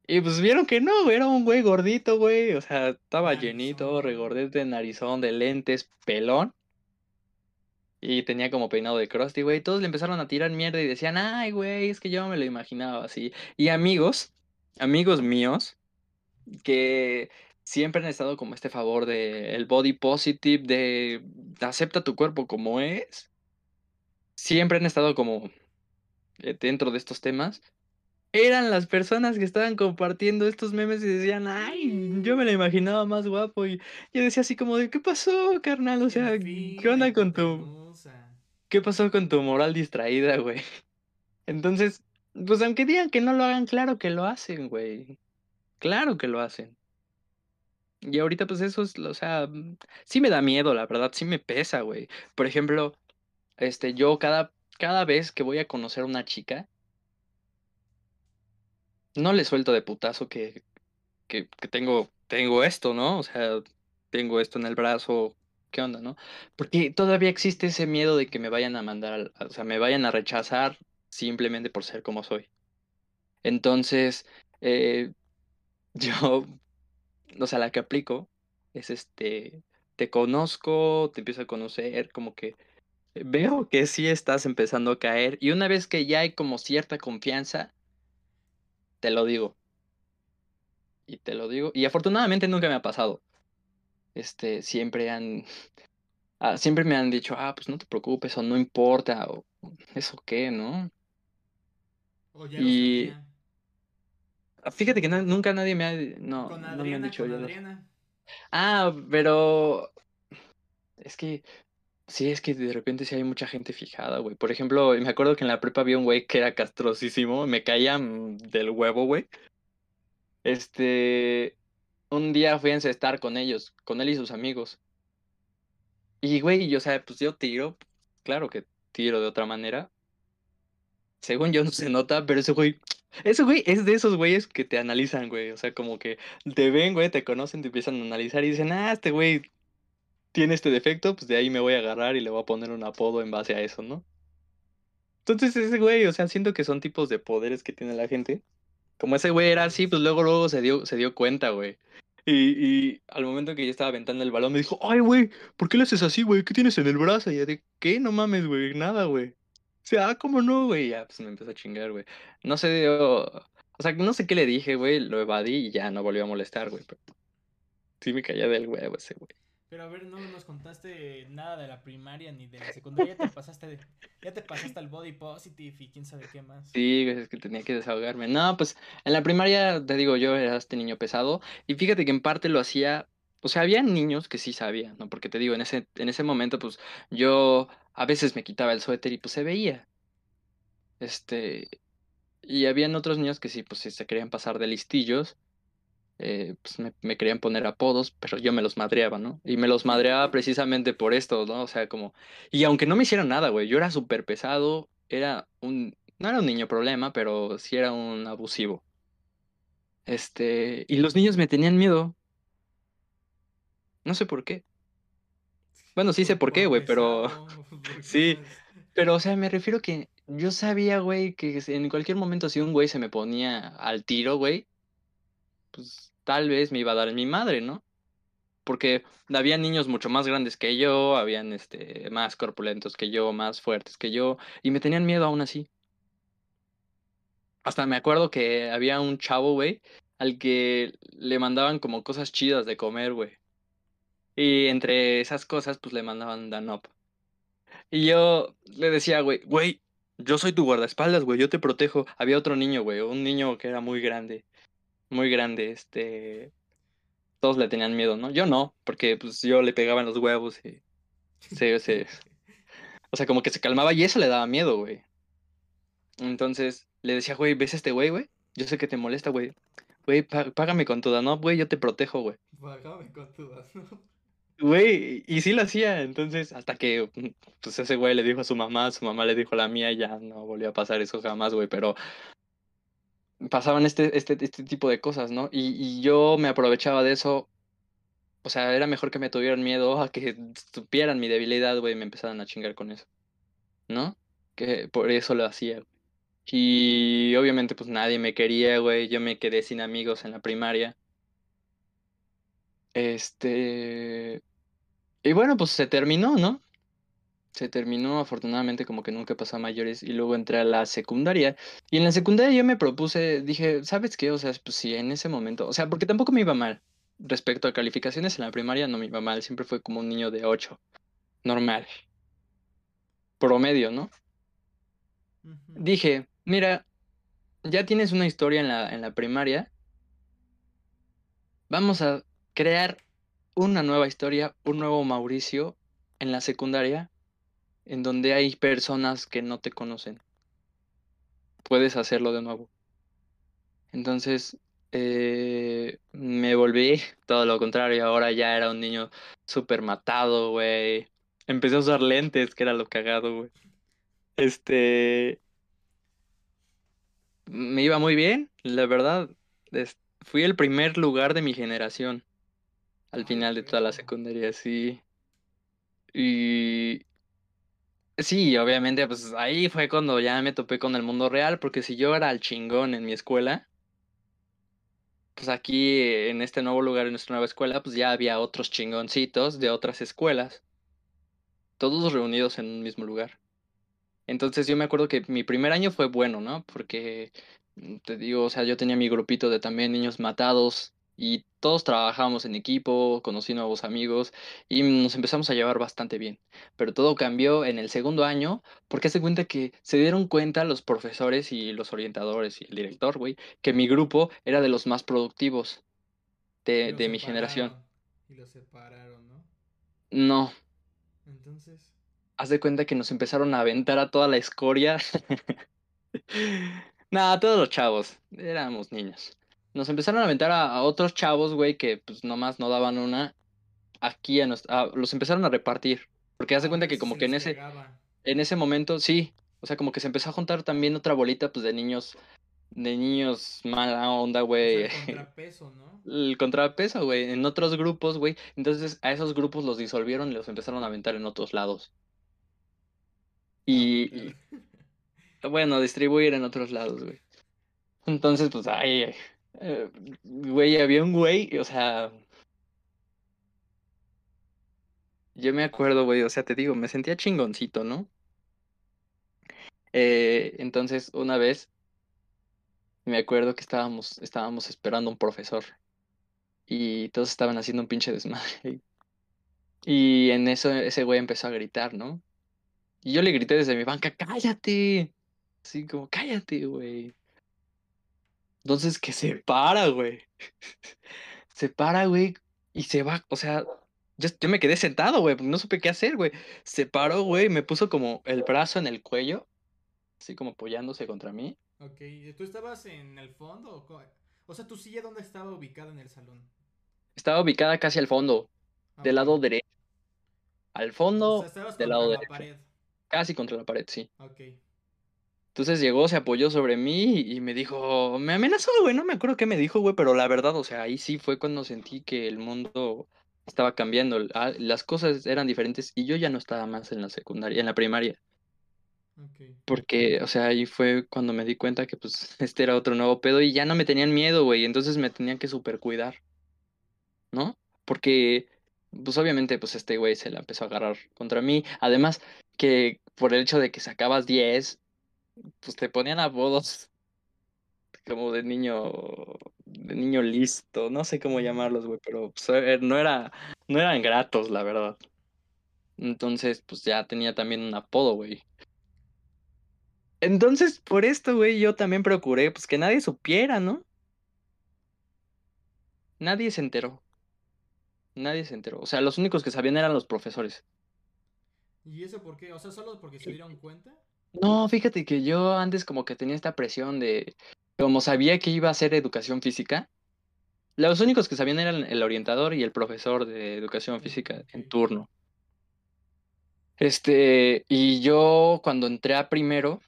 Y pues vieron que no, era un güey gordito, güey. O sea, estaba llenito, regordete, narizón, de lentes, pelón. Y tenía como peinado de Krusty, güey. Todos le empezaron a tirar mierda y decían, ay, güey, es que yo me lo imaginaba así. Y amigos, amigos míos, que siempre han estado como este favor de el body positive, de acepta tu cuerpo como es. Siempre han estado como eh, dentro de estos temas. eran las personas que estaban compartiendo estos memes y decían, ay, yo me lo imaginaba más guapo. Y yo decía así como de, ¿qué pasó, carnal? O sea, ¿qué onda con tu... ¿Qué pasó con tu moral distraída, güey? Entonces, pues aunque digan que no lo hagan, claro que lo hacen, güey. Claro que lo hacen. Y ahorita, pues eso es, o sea, sí me da miedo, la verdad, sí me pesa, güey. Por ejemplo, este, yo cada, cada vez que voy a conocer a una chica, no le suelto de putazo que, que, que tengo, tengo esto, ¿no? O sea, tengo esto en el brazo, ¿qué onda, no? Porque todavía existe ese miedo de que me vayan a mandar, o sea, me vayan a rechazar simplemente por ser como soy. Entonces, eh, yo, o sea, la que aplico es este, te conozco, te empiezo a conocer, como que veo que sí estás empezando a caer y una vez que ya hay como cierta confianza, te lo digo. Y te lo digo. Y afortunadamente nunca me ha pasado. Este, siempre han. Ah, siempre me han dicho, ah, pues no te preocupes, o no importa, o eso qué, ¿no? O ya y. Fíjate que nunca nadie me ha. No, no me han dicho yo. Ah, pero. Es que. Sí, es que de repente sí hay mucha gente fijada, güey. Por ejemplo, me acuerdo que en la prepa había un güey que era castrosísimo, me caía del huevo, güey. Este, un día fui a encestar con ellos, con él y sus amigos. Y, güey, yo, o sea, pues yo tiro, claro que tiro de otra manera. Según yo no se nota, pero ese güey, ese güey es de esos güeyes que te analizan, güey. O sea, como que te ven, güey, te conocen, te empiezan a analizar y dicen, ah, este güey tiene este defecto, pues de ahí me voy a agarrar y le voy a poner un apodo en base a eso, ¿no? Entonces ese güey, o sea, siento que son tipos de poderes que tiene la gente. Como ese güey era así, pues luego luego se dio, se dio cuenta, güey. Y, al momento que yo estaba aventando el balón me dijo, ay, güey, ¿por qué lo haces así, güey? ¿Qué tienes en el brazo? Y yo de, ¿qué? No mames, güey, nada, güey. O sea, ah, ¿cómo no, güey? Ya, pues me empezó a chingar, güey. No sé, yo, o sea, no sé qué le dije, güey, lo evadí y ya no volvió a molestar, güey. Pero sí me caía del huevo ese, güey. Pero a ver, no nos contaste nada de la primaria ni de la secundaria. Ya te pasaste, ya te pasaste al body positive y quién sabe qué más. Sí, es que tenía que desahogarme. No, pues en la primaria, te digo, yo era este niño pesado. Y fíjate que en parte lo hacía. O sea, había niños que sí sabían, ¿no? Porque te digo, en ese, en ese momento, pues yo a veces me quitaba el suéter y pues se veía. Este. Y habían otros niños que sí, pues sí se querían pasar de listillos eh, pues me, querían poner apodos, pero yo me los madreaba, ¿no? Y me los madreaba precisamente por esto, ¿no? O sea, como... Y aunque no me hicieran nada, güey, yo era súper pesado, era un... No era un niño problema, pero sí era un abusivo. Este... Y los niños me tenían miedo. No sé por qué. Bueno, sí sé por qué, güey, pero... sí, pero, o sea, me refiero que yo sabía, güey, que en cualquier momento si un güey se me ponía al tiro, güey, pues tal vez me iba a dar mi madre, ¿no? Porque había niños mucho más grandes que yo, habían este, más corpulentos que yo, más fuertes que yo, y me tenían miedo aún así. Hasta me acuerdo que había un chavo, güey, al que le mandaban como cosas chidas de comer, güey. Y entre esas cosas, pues le mandaban Danop. Y yo le decía, güey, güey, yo soy tu guardaespaldas, güey, yo te protejo. Había otro niño, güey, un niño que era muy grande muy grande, este, todos le tenían miedo, ¿no? Yo no, porque pues yo le pegaba en los huevos y se, se, o sea, como que se calmaba y eso le daba miedo, güey. Entonces le decía, güey, ¿ves a este güey, güey? Yo sé que te molesta, güey. Güey, págame con tu no, güey, yo te protejo, güey. Págame con tu Güey, y sí lo hacía, entonces, hasta que, pues ese güey le dijo a su mamá, su mamá le dijo a la mía, ya no volvió a pasar eso jamás, güey, pero pasaban este, este, este tipo de cosas, ¿no? Y, y, yo me aprovechaba de eso. O sea, era mejor que me tuvieran miedo a que supieran mi debilidad, güey, y me empezaran a chingar con eso. ¿No? Que por eso lo hacía. Y obviamente, pues nadie me quería, güey. Yo me quedé sin amigos en la primaria. Este. Y bueno, pues se terminó, ¿no? se terminó afortunadamente como que nunca pasó a mayores y luego entré a la secundaria y en la secundaria yo me propuse, dije, ¿sabes qué? O sea, pues sí, en ese momento, o sea, porque tampoco me iba mal respecto a calificaciones en la primaria, no me iba mal, siempre fue como un niño de 8, normal, promedio, ¿no? Dije, mira, ya tienes una historia en la, en la primaria, vamos a crear una nueva historia, un nuevo Mauricio en la secundaria, en donde hay personas que no te conocen. Puedes hacerlo de nuevo. Entonces, eh, me volví todo lo contrario. Ahora ya era un niño súper matado, güey. Empecé a usar lentes, que era lo cagado, güey. Este. Me iba muy bien, la verdad. Fui el primer lugar de mi generación al final de toda la secundaria, sí. Y sí, obviamente, pues ahí fue cuando ya me topé con el mundo real, porque si yo era el chingón en mi escuela, pues aquí en este nuevo lugar, en nuestra nueva escuela, pues ya había otros chingoncitos de otras escuelas, todos reunidos en un mismo lugar. Entonces yo me acuerdo que mi primer año fue bueno, ¿no? Porque, te digo, o sea, yo tenía mi grupito de también niños matados y todos trabajábamos en equipo, conocí nuevos amigos y nos empezamos a llevar bastante bien. Pero todo cambió en el segundo año porque se cuenta que se dieron cuenta los profesores y los orientadores y el director, güey, que mi grupo era de los más productivos de, de mi generación. Y los separaron, ¿no? No. Entonces. Haz de cuenta que nos empezaron a aventar a toda la escoria. Nada, todos los chavos. Éramos niños nos empezaron a aventar a, otros chavos, güey, que pues nomás no daban una. Aquí a nos, los empezaron a repartir. Porque hace ah, cuenta que como que en ese, en ese momento, sí. O sea, como que se empezó a juntar también otra bolita, pues, de niños, de niños mala onda, güey. el contrapeso, ¿no? El contrapeso, güey, en otros grupos, güey. Entonces a esos grupos los disolvieron y los empezaron a aventar en otros lados. Y, ah, bueno, distribuir en otros lados, güey. Entonces, pues, ay, eh, güey, había un güey, o sea. Yo me acuerdo, güey, o sea, te digo, me sentía chingoncito, ¿no? Eh, entonces, una vez, me acuerdo que estábamos, estábamos esperando un profesor y todos estaban haciendo un pinche desmadre. Y en eso ese güey empezó a gritar, ¿no? Y yo le grité desde mi banca, cállate. Así como, cállate, güey. Entonces que se para, güey. se para, güey, y se va, o sea, yo, me quedé sentado, güey, no supe qué hacer, güey. Se paró, güey, me puso como el brazo en el cuello, así como apoyándose contra mí. Ok, ¿tú estabas en el fondo? O, sea, ¿tu silla dónde estaba ubicada en el salón? Estaba ubicada casi al fondo, del lado derecho. Al fondo, o sea, estabas del lado la Pared. Casi contra la pared, sí. Ok. Entonces llegó, se apoyó sobre mí y me dijo, me amenazó, güey, no me acuerdo qué me dijo, güey, pero la verdad, o sea, ahí sí fue cuando sentí que el mundo estaba cambiando, ah, las cosas eran diferentes y yo ya no estaba más en la secundaria, en la primaria. Porque, o sea, ahí fue cuando me di cuenta que pues este era otro nuevo pedo y ya no me tenían miedo, güey, entonces me tenían que super cuidar, ¿no? Porque, pues obviamente, pues este güey se la empezó a agarrar contra mí. Además, que por el hecho de que sacabas 10, pues te ponían apodos como de niño, de niño listo, no sé cómo llamarlos, güey, pero pues, eh, no era, no eran gratos, la verdad. Entonces, pues ya tenía también un apodo, güey. Entonces, por esto, güey, yo también procuré, pues que nadie supiera, ¿no? Nadie se enteró. Nadie se enteró. O sea, los únicos que sabían eran los profesores. ¿Y eso por qué? O sea, solo porque se dieron cuenta. No, fíjate que yo antes como que tenía esta presión de, como sabía que iba a hacer educación física, los únicos que sabían eran el orientador y el profesor de educación física en turno. Este, y yo cuando entré a primero,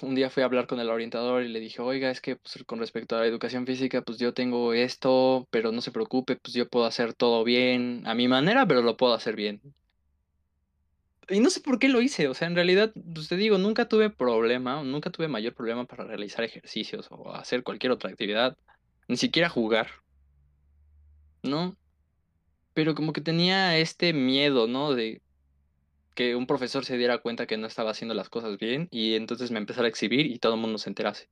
un día fui a hablar con el orientador y le dije, oiga, es que pues, con respecto a la educación física, pues yo tengo esto, pero no se preocupe, pues yo puedo hacer todo bien, a mi manera, pero lo puedo hacer bien. Y no sé por qué lo hice, o sea, en realidad, pues te digo, nunca tuve problema, nunca tuve mayor problema para realizar ejercicios o hacer cualquier otra actividad, ni siquiera jugar, ¿no? Pero como que tenía este miedo, ¿no? De que un profesor se diera cuenta que no estaba haciendo las cosas bien y entonces me empezara a exhibir y todo el mundo se enterase.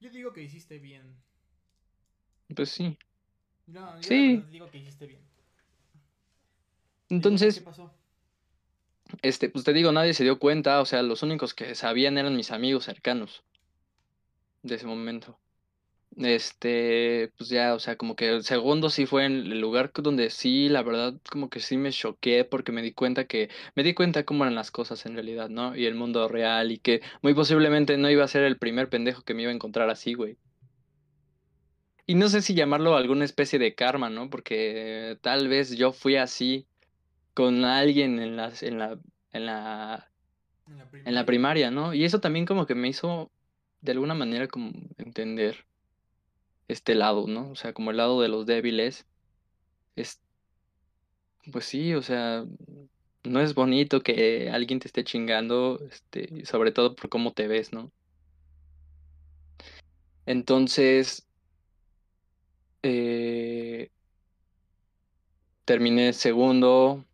Yo digo que hiciste bien. Pues sí. No, yo sí. digo que hiciste bien. Entonces, ¿qué pasó? Este, pues te digo, nadie se dio cuenta, o sea, los únicos que sabían eran mis amigos cercanos. de ese momento. Este, pues ya, o sea, como que el segundo sí fue en el lugar donde sí, la verdad, como que sí me choqué porque me di cuenta que, me di cuenta cómo eran las cosas en realidad, ¿no? Y el mundo real y que muy posiblemente no iba a ser el primer pendejo que me iba a encontrar así, güey. Y no sé si llamarlo alguna especie de karma, ¿no? Porque tal vez yo fui así con alguien en la, en la, en la, en la primaria, ¿no? Y eso también como que me hizo de alguna manera como entender este lado, ¿no? O sea, como el lado de los débiles. Es, pues sí, o sea, no es bonito que alguien te esté chingando, este, sobre todo por cómo te ves, ¿no? Entonces, eh, terminé segundo,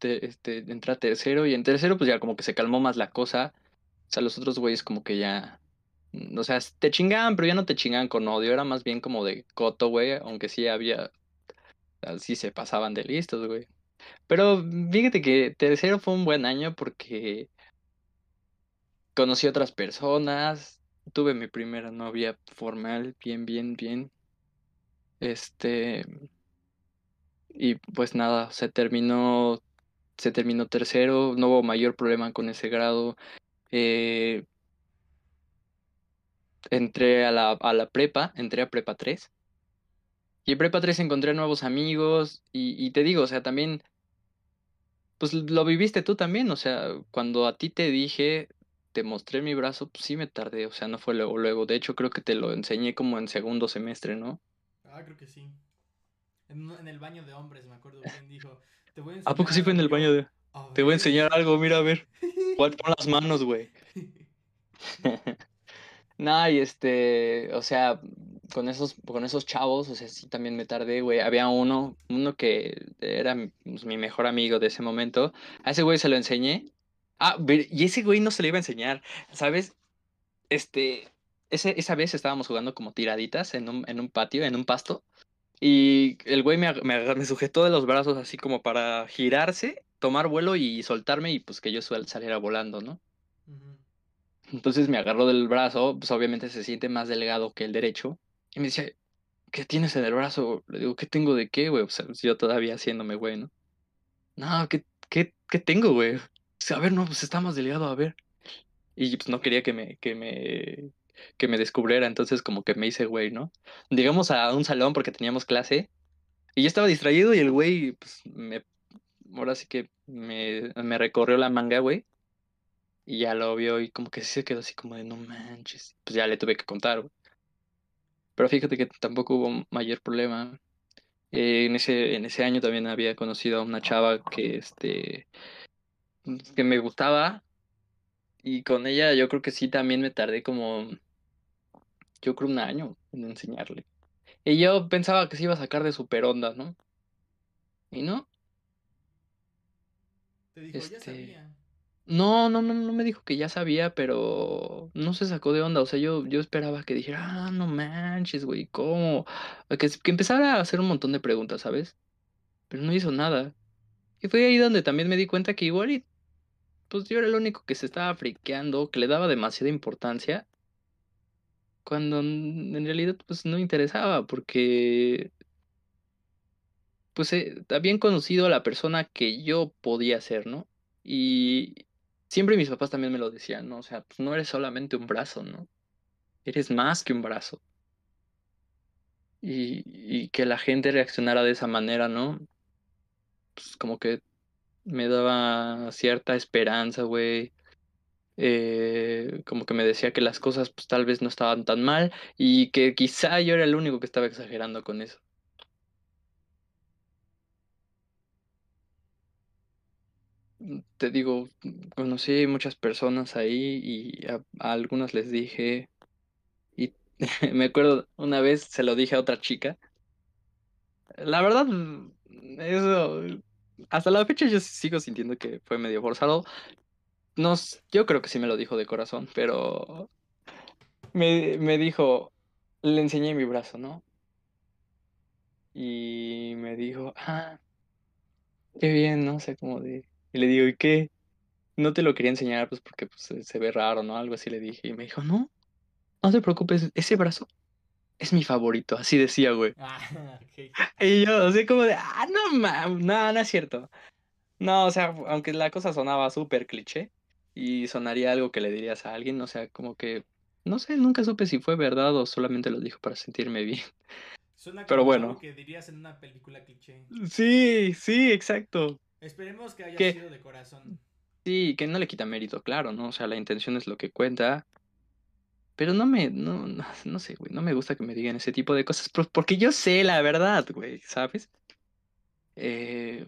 este, entré a tercero y en tercero pues ya como que se calmó más la cosa. O sea, los otros güeyes como que ya Mm, o sea, te chingaban, pero ya no te chingaban con odio, era más bien como de coto, güey, aunque sí había, así se pasaban de listos, güey. Pero fíjate que tercero fue un buen año porque conocí otras personas, tuve mi primera novia formal, bien, bien, bien. Este, y pues nada, se terminó, se terminó tercero, no hubo mayor problema con ese grado. Eh, entré a la, a la prepa, entré a prepa 3. Y en prepa 3 encontré nuevos amigos y, te digo, o sea, también, pues lo viviste tú también, o sea, cuando a ti te dije, te mostré mi brazo, pues sí me tardé, o sea, no fue luego, luego. De hecho, creo que te lo enseñé como en segundo semestre, ¿no? Ah, creo que sí. En, el baño de hombres, me acuerdo bien, dijo, te voy a enseñar ¿A poco sí fue en el baño de... te voy a enseñar algo, mira, a ver. Pon las manos, güey. No, y este, o sea, con esos, con esos chavos, o sea, sí también me tardé, güey. Había uno, uno que era pues, mi mejor amigo de ese momento. A ese güey se lo enseñé. Ah, y ese güey no se le iba a enseñar, ¿sabes? Este, ese, esa vez estábamos jugando como tiraditas en un, en un patio, en un pasto. Y el güey me, me, me sujetó de los brazos así como para girarse, tomar vuelo y soltarme y pues que yo saliera volando, ¿no? Entonces me agarró del brazo, pues obviamente se siente más delgado que el derecho. Y me dice, ¿qué tienes en el brazo? Le digo, ¿qué tengo de qué, güey? O sea, yo todavía haciéndome, güey, ¿no? No, ¿qué, qué, qué tengo, güey? a ver, no, pues está más delgado, a ver. Y pues no quería que me, que me, que me descubriera, entonces como que me hice, güey, ¿no? Llegamos a un salón porque teníamos clase y yo estaba distraído y el güey, pues me, ahora sí que me, me recorrió la manga, güey. Y ya lo vio y como que se quedó así como de no manches. Pues ya le tuve que contar, Pero fíjate que tampoco hubo mayor problema. Eh, en, ese, en ese año también había conocido a una chava que, este, que me gustaba. Y con ella yo creo que sí también me tardé como, yo creo un año en enseñarle. Y yo pensaba que se iba a sacar de super onda, ¿no? Y no. Te dijo, ya este, sabía. No, no, no, no me dijo que ya sabía, pero no se sacó de onda. O sea, yo, yo esperaba que dijera, ah, no manches, güey, ¿cómo? Que, que empezara a hacer un montón de preguntas, ¿sabes? Pero no hizo nada. Y fue ahí donde también me di cuenta que igual y, pues yo era el único que se estaba friqueando, que le daba demasiada importancia, cuando en realidad pues no interesaba, porque pues eh, habían conocido a la persona que yo podía ser, ¿no? Y, Siempre mis papás también me lo decían, ¿no? O sea, pues no eres solamente un brazo, ¿no? Eres más que un brazo. Y, que la gente reaccionara de esa manera, ¿no? Pues como que me daba cierta esperanza, güey. Eh, como que me decía que las cosas pues tal vez no estaban tan mal y que quizá yo era el único que estaba exagerando con eso. te digo, conocí muchas personas ahí y a, algunos les dije, y me acuerdo una vez se lo dije a otra chica. La verdad, eso, hasta la fecha yo sigo sintiendo que fue medio forzado. No, yo creo que sí me lo dijo de corazón, pero me, me dijo, le enseñé mi brazo, ¿no? Y me dijo, ah, qué bien, no sé, cómo de y le digo, ¿y qué? No te lo quería enseñar, pues porque pues, se ve raro, ¿no? Algo así le dije. Y me dijo, no, no te preocupes, ese brazo es mi favorito, así decía, güey. Ah. Y yo, así como de, ah, no, mames, no, no es cierto. No, o sea, aunque la cosa sonaba súper cliché y sonaría algo que le dirías a alguien, o sea, como que, no sé, nunca supe si fue verdad o solamente lo dijo para sentirme bien. Suena Pero como bueno. algo que dirías en una película cliché. Sí, sí, exacto. Esperemos que haya ¿Qué? sido de corazón. Sí, que no le quita mérito, claro, ¿no? O sea, la intención es lo que cuenta. Pero no me, no, no, no sé, güey, no me gusta que me digan ese tipo de cosas, por- porque yo sé la verdad, güey, ¿sabes? Eh,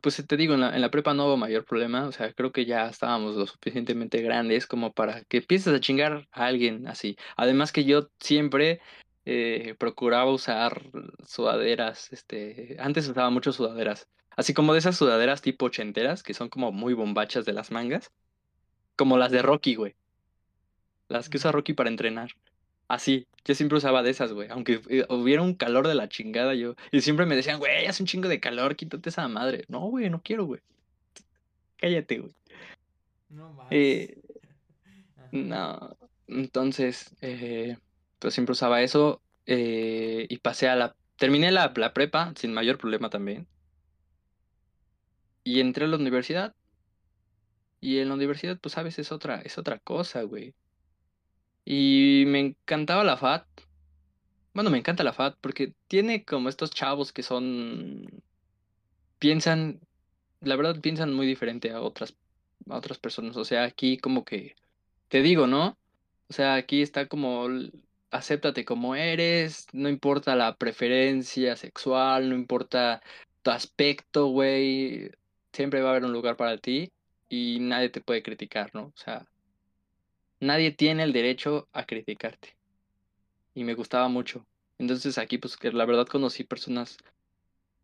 pues te digo, en la, en la prepa no hubo mayor problema, o sea, creo que ya estábamos lo suficientemente grandes como para que empieces a chingar a alguien así. Además que yo siempre eh, procuraba usar sudaderas, este, antes usaba mucho sudaderas, así como de esas sudaderas tipo ochenteras, que son como muy bombachas de las mangas, como las de Rocky, güey. Las que usa Rocky para entrenar. Así, yo siempre usaba de esas, güey. Aunque eh, hubiera un calor de la chingada, yo. Y siempre me decían, güey, hace un chingo de calor, quítate esa madre. No, güey, no quiero, güey. Cállate, güey. No más. Eh, no. Entonces, eh, pues siempre usaba eso. eh, y pasé a la. Terminé la, la prepa sin mayor problema también. Y entré a la universidad. Y en la universidad, pues, sabes, es otra, es otra cosa, güey. Y me encantaba la FAT. Bueno, me encanta la FAT porque tiene como estos chavos que son, piensan, la verdad piensan muy diferente a otras, a otras personas. O sea, aquí como que, te digo, ¿no? O sea, aquí está como, acéptate como eres, no importa la preferencia sexual, no importa tu aspecto, güey, siempre va a haber un lugar para ti y nadie te puede criticar, ¿no? O sea, nadie tiene el derecho a criticarte. y me gustaba mucho. Entonces aquí pues que la verdad conocí personas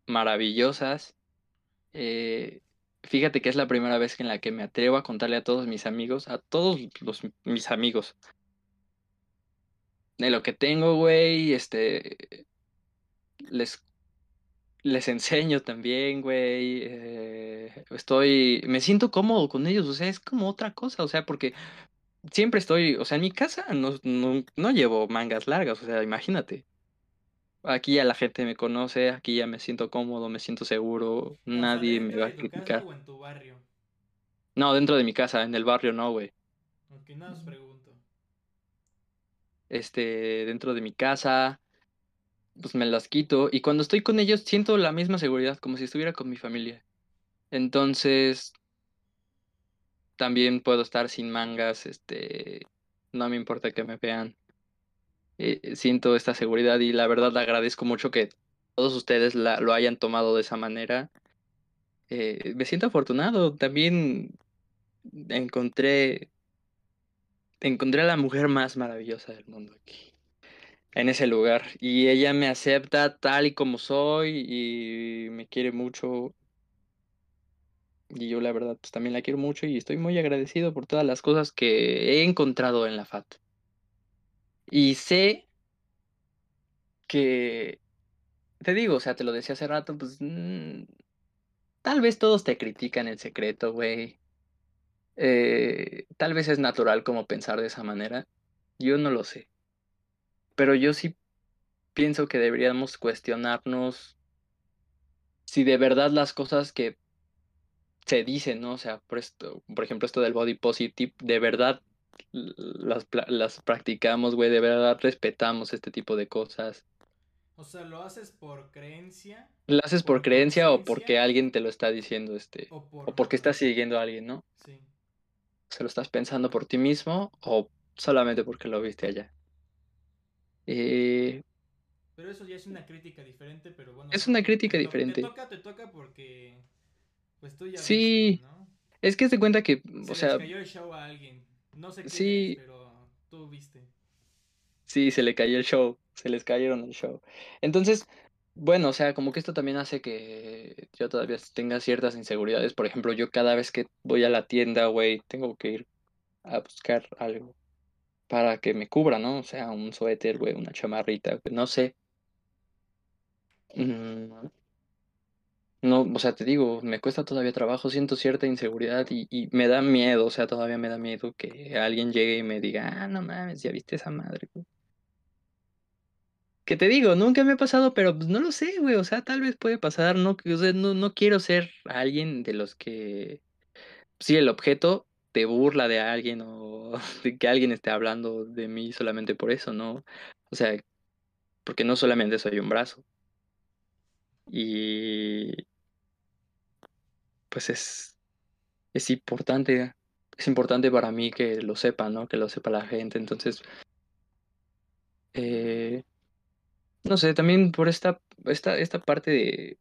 maravillosas. Eh, fíjate que es la primera vez en la que me atrevo a contarle a todos mis amigos, a todos los, mis amigos, de lo que tengo, güey, este, les, les enseño también, güey, eh, estoy, me siento cómodo con ellos, o sea, es como otra cosa, o sea, porque siempre estoy, o sea, en mi casa no, no, no llevo mangas largas, o sea, imagínate. Aquí ya la gente me conoce, aquí ya me siento cómodo, me siento seguro, nadie me va a tu casa criticar. o en tu barrio. No, dentro de mi casa, en el barrio no, güey. Ok, nada os pregunto. Este, dentro de mi casa, pues me las quito y cuando estoy con ellos siento la misma seguridad, como si estuviera con mi familia. Entonces, también puedo estar sin mangas, este, no me importa que me vean. Eh, siento esta seguridad y la verdad agradezco mucho que todos ustedes la- lo hayan tomado de esa manera. Eh, me siento afortunado. También encontré, encontré a la mujer más maravillosa del mundo aquí, en ese lugar. Y ella me acepta tal y como soy y me quiere mucho. Y yo la verdad, pues también la quiero mucho y estoy muy agradecido por todas las cosas que he encontrado en la FAT. Y sé que, te digo, o sea, te lo decía hace rato, pues mm, tal vez todos te critican en secreto, güey. Eh, tal vez es natural como pensar de esa manera. Yo no lo sé. Pero yo sí pienso que deberíamos cuestionarnos si de verdad las cosas que se dicen, ¿no? O sea, por esto, por ejemplo, esto del body positive, de verdad las, las practicamos, güey, de verdad respetamos este tipo de cosas. O sea, ¿lo haces por creencia ¿Lo haces por Por creencia o porque alguien te lo está diciendo, este, o por... o porque estás siguiendo a alguien, ¿no? Sí. ¿Se lo estás pensando por ti mismo o solamente porque lo viste allá? Eh, Pero eso ya es una crítica diferente, pero bueno. Es una crítica te diferente. Te toca, te toca porque... Pues tú ya Sí, viste, ¿no? es que se cuenta que, Se o sea, les cayó el show a alguien. No sé quién Sí. es, pero tú viste. sí, se le cayó el show, se les cayeron el show. Entonces, bueno, o sea, como que esto también hace que yo todavía tenga ciertas inseguridades. Por ejemplo, yo cada vez que voy a la tienda, güey, tengo que ir a buscar algo para que me cubra, ¿no? O sea, un suéter, güey, una chamarrita, no sé. Mm, no, o sea, te digo, me cuesta todavía trabajo, siento cierta inseguridad y, y me da miedo, o sea, todavía me da miedo que alguien llegue y me diga, ah, no mames, ya viste esa madre, güey. Que te digo, nunca me ha pasado, pero pues no lo sé, güey, o sea, tal vez puede pasar, no, o no, no quiero ser alguien de los que, sí, el objeto de burla de alguien o de que alguien esté hablando de mí solamente por eso, ¿no? O sea, porque no solamente soy un brazo. Y pues es, es importante, es importante para mí que lo sepa, ¿no? Que lo sepa la gente. Entonces, eh, no sé, también por esta, esta, esta parte de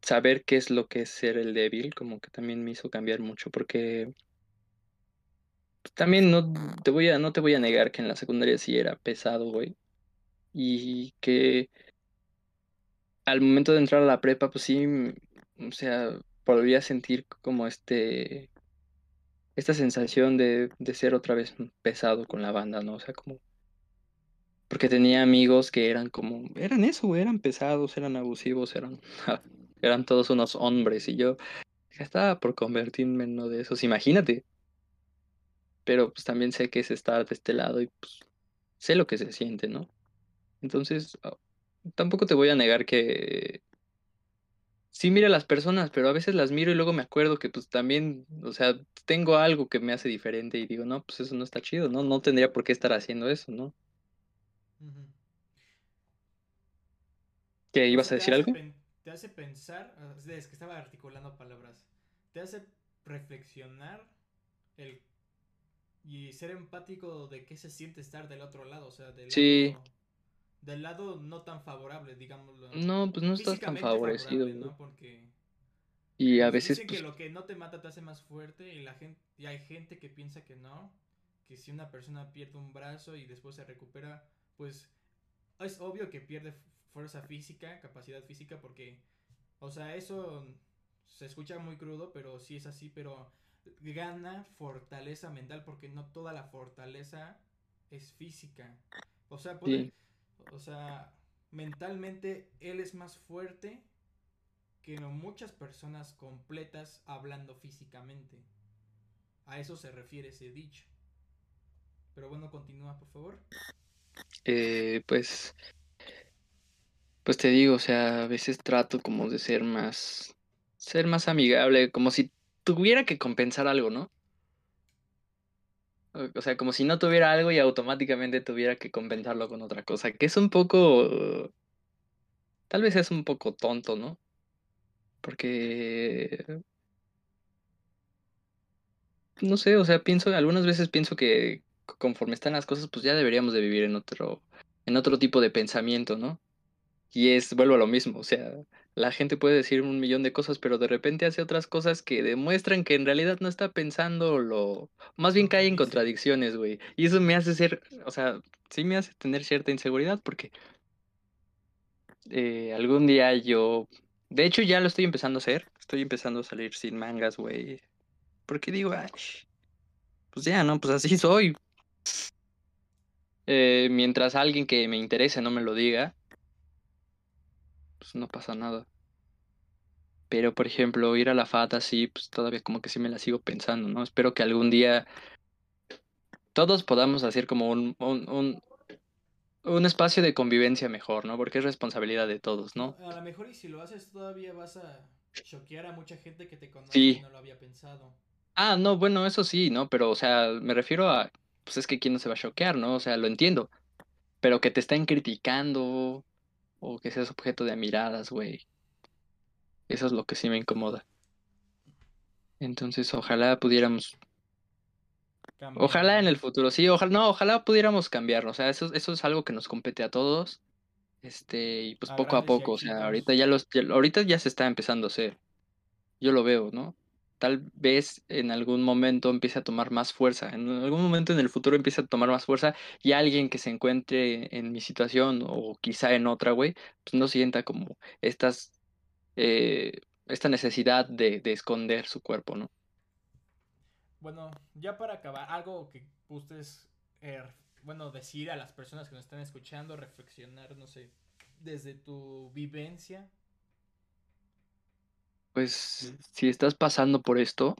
saber qué es lo que es ser el débil, como que también me hizo cambiar mucho, porque también no te voy a, no te voy a negar que en la secundaria sí era pesado, güey. Y que al momento de entrar a la prepa, pues sí, o sea, volví a sentir como este, esta sensación de, de ser otra vez pesado con la banda, ¿no? O sea, como, porque tenía amigos que eran como, eran eso, eran pesados, eran abusivos, eran, eran todos unos hombres y yo estaba por convertirme en uno de esos, imagínate. Pero pues también sé que es estar de este lado y pues sé lo que se siente, ¿no? Entonces, ah, tampoco te voy a negar que sí miro a las personas, pero a veces las miro y luego me acuerdo que pues también, o sea, tengo algo que me hace diferente y digo, no, pues eso no está chido, ¿no? No tendría por qué estar haciendo eso, ¿no? ¿Qué ibas a decir algo? Te hace pensar, es que estaba articulando palabras, te hace reflexionar el y ser empático de qué se siente estar del otro lado, o sea, del lado del lado no tan favorable, digámoslo. No, pues no estás tan favorecido. ¿no? Porque y a veces dicen pues que lo que no te mata te hace más fuerte y la gente y hay gente que piensa que no, que si una persona pierde un brazo y después se recupera, pues es obvio que pierde fuerza física, capacidad física porque o sea, eso se escucha muy crudo, pero sí es así, pero gana fortaleza mental porque no toda la fortaleza es física. O sea, puede, o sea, mentalmente él es más fuerte que muchas personas completas hablando físicamente. A eso se refiere ese dicho. Pero bueno, continúa, por favor. Eh, pues, pues te digo, o sea, a veces trato como de ser más, ser más amigable, como si tuviera que compensar algo, ¿no? O sea, como si no tuviera algo y automáticamente tuviera que compensarlo con otra cosa, que es un poco... Tal vez es un poco tonto, ¿no? Porque... No sé, o sea, pienso, algunas veces pienso que conforme están las cosas, pues ya deberíamos de vivir en otro, en otro tipo de pensamiento, ¿no? Y es, vuelvo a lo mismo, o sea, la gente puede decir un millón de cosas, pero de repente hace otras cosas que demuestran que en realidad no está pensando lo... Más bien cae en contradicciones, güey. Y eso me hace ser, o sea, sí me hace tener cierta inseguridad porque eh, algún día yo... De hecho ya lo estoy empezando a hacer. Estoy empezando a salir sin mangas, güey. Porque digo, ay, pues ya, ¿no? Pues así soy. Eh, mientras alguien que me interese no me lo diga, pues no pasa nada. Pero, por ejemplo, ir a la FATA, sí, pues todavía como que sí me la sigo pensando, ¿no? Espero que algún día todos podamos hacer como un, un, un, un espacio de convivencia mejor, ¿no? Porque es responsabilidad de todos, ¿no? A lo mejor y si lo haces todavía vas a choquear a mucha gente que te conoce y no lo había pensado. Ah, no, bueno, eso sí, ¿no? Pero, o sea, me refiero a, pues es que quién no se va a choquear, ¿no? O sea, lo entiendo. Pero que te estén criticando o que seas objeto de miradas, güey. Eso es lo que sí me incomoda. Entonces, ojalá pudiéramos. Ojalá en el futuro, sí, ojalá, no, ojalá pudiéramos cambiarlo. O sea, eso, eso es algo que nos compete a todos. Este, y pues poco a poco, o sea, ahorita ya los, ahorita ya se está empezando a hacer. Yo lo veo, ¿no? Tal vez en algún momento empiece a tomar más fuerza, en algún momento en el futuro empiece a tomar más fuerza y alguien que se encuentre en mi situación o quizá en otra, güey, pues no sienta como estas eh, esta necesidad de, esconder su cuerpo, ¿no? Bueno, ya para acabar, algo que ustedes, eh, bueno, decir a las personas que nos están escuchando, reflexionar, no sé, desde tu vivencia, pues si estás pasando por esto,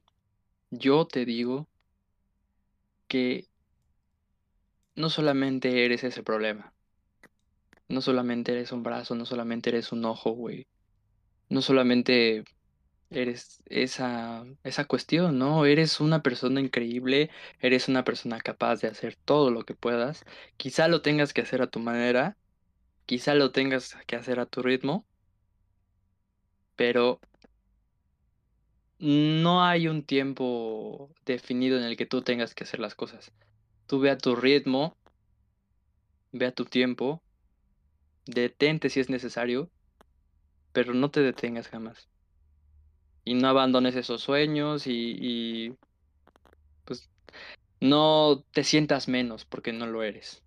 yo te digo que no solamente eres ese problema. No solamente eres un brazo, no solamente eres un ojo, güey. No solamente eres esa, esa cuestión, ¿no? Eres una persona increíble, eres una persona capaz de hacer todo lo que puedas. Quizá lo tengas que hacer a tu manera, quizá lo tengas que hacer a tu ritmo, pero no hay un tiempo definido en el que tú tengas que hacer las cosas. Tú ve a tu ritmo, ve a tu tiempo, detente si es necesario, pero no te detengas jamás. Y no abandones esos sueños y, pues no te sientas menos porque no lo eres.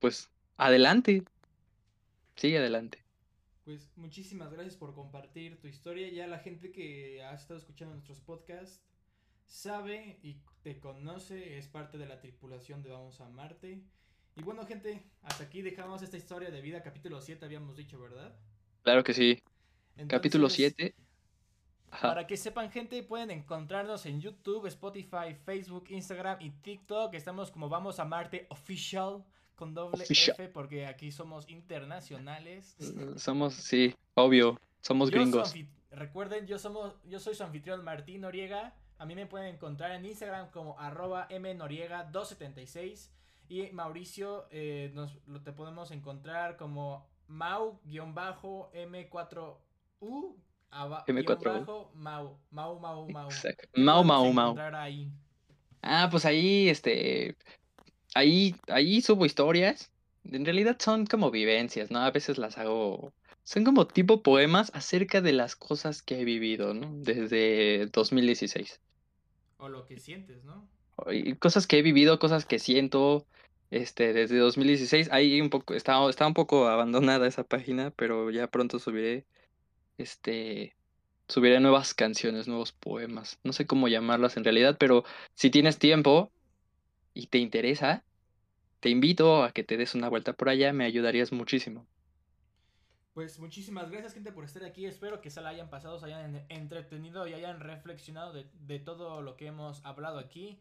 pues adelante. Sigue adelante. Pues muchísimas gracias por compartir tu historia. Ya la gente que ha estado escuchando nuestros podcasts sabe y te conoce, es parte de la tripulación de Vamos a Marte. Y bueno, gente, hasta aquí dejamos esta historia de vida, capítulo 7, habíamos dicho, ¿verdad? Claro que sí. capítulo 7. Para que sepan, gente, pueden encontrarnos en YouTube, Spotify, Facebook, Instagram y TikTok. Estamos como Vamos a Marte Official con doble F porque aquí somos internacionales. Somos, sí, obvio, somos gringos. Recuerden, yo, somos, yo soy su anfitrión Martín Noriega. A mí me pueden encontrar en Instagram como arroba mnoriega276. Y Mauricio, eh, nos, lo te podemos encontrar como mau-m4u. M4U. Mau, Mau, Mau, Mau. Mau, Mau, Mau. Ah, pues ahí, este, ahí, ahí subo historias. En realidad son como vivencias, ¿no? A veces las hago. Son como tipo poemas acerca de las cosas que he vivido, ¿no? Desde 2016. O lo que sientes, ¿no? cosas que he vivido, cosas que siento. Este, desde 2016. Ahí un poco, está, está un poco abandonada esa página, pero ya pronto subiré. Este. Subiré nuevas canciones, nuevos poemas. No sé cómo llamarlas en realidad, pero si tienes tiempo, y te interesa, te invito a que te des una vuelta por allá, me ayudarías muchísimo. Pues muchísimas gracias gente por estar aquí, espero que se la hayan pasado, se hayan entretenido y hayan reflexionado de, todo lo que hemos hablado aquí.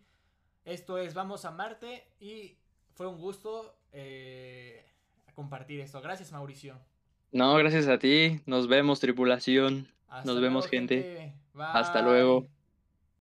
Esto es Vamos a Marte y fue un gusto eh, compartir esto. Gracias Mauricio. No, gracias a ti. Nos vemos tripulación. Nos vemos gente. Hasta luego.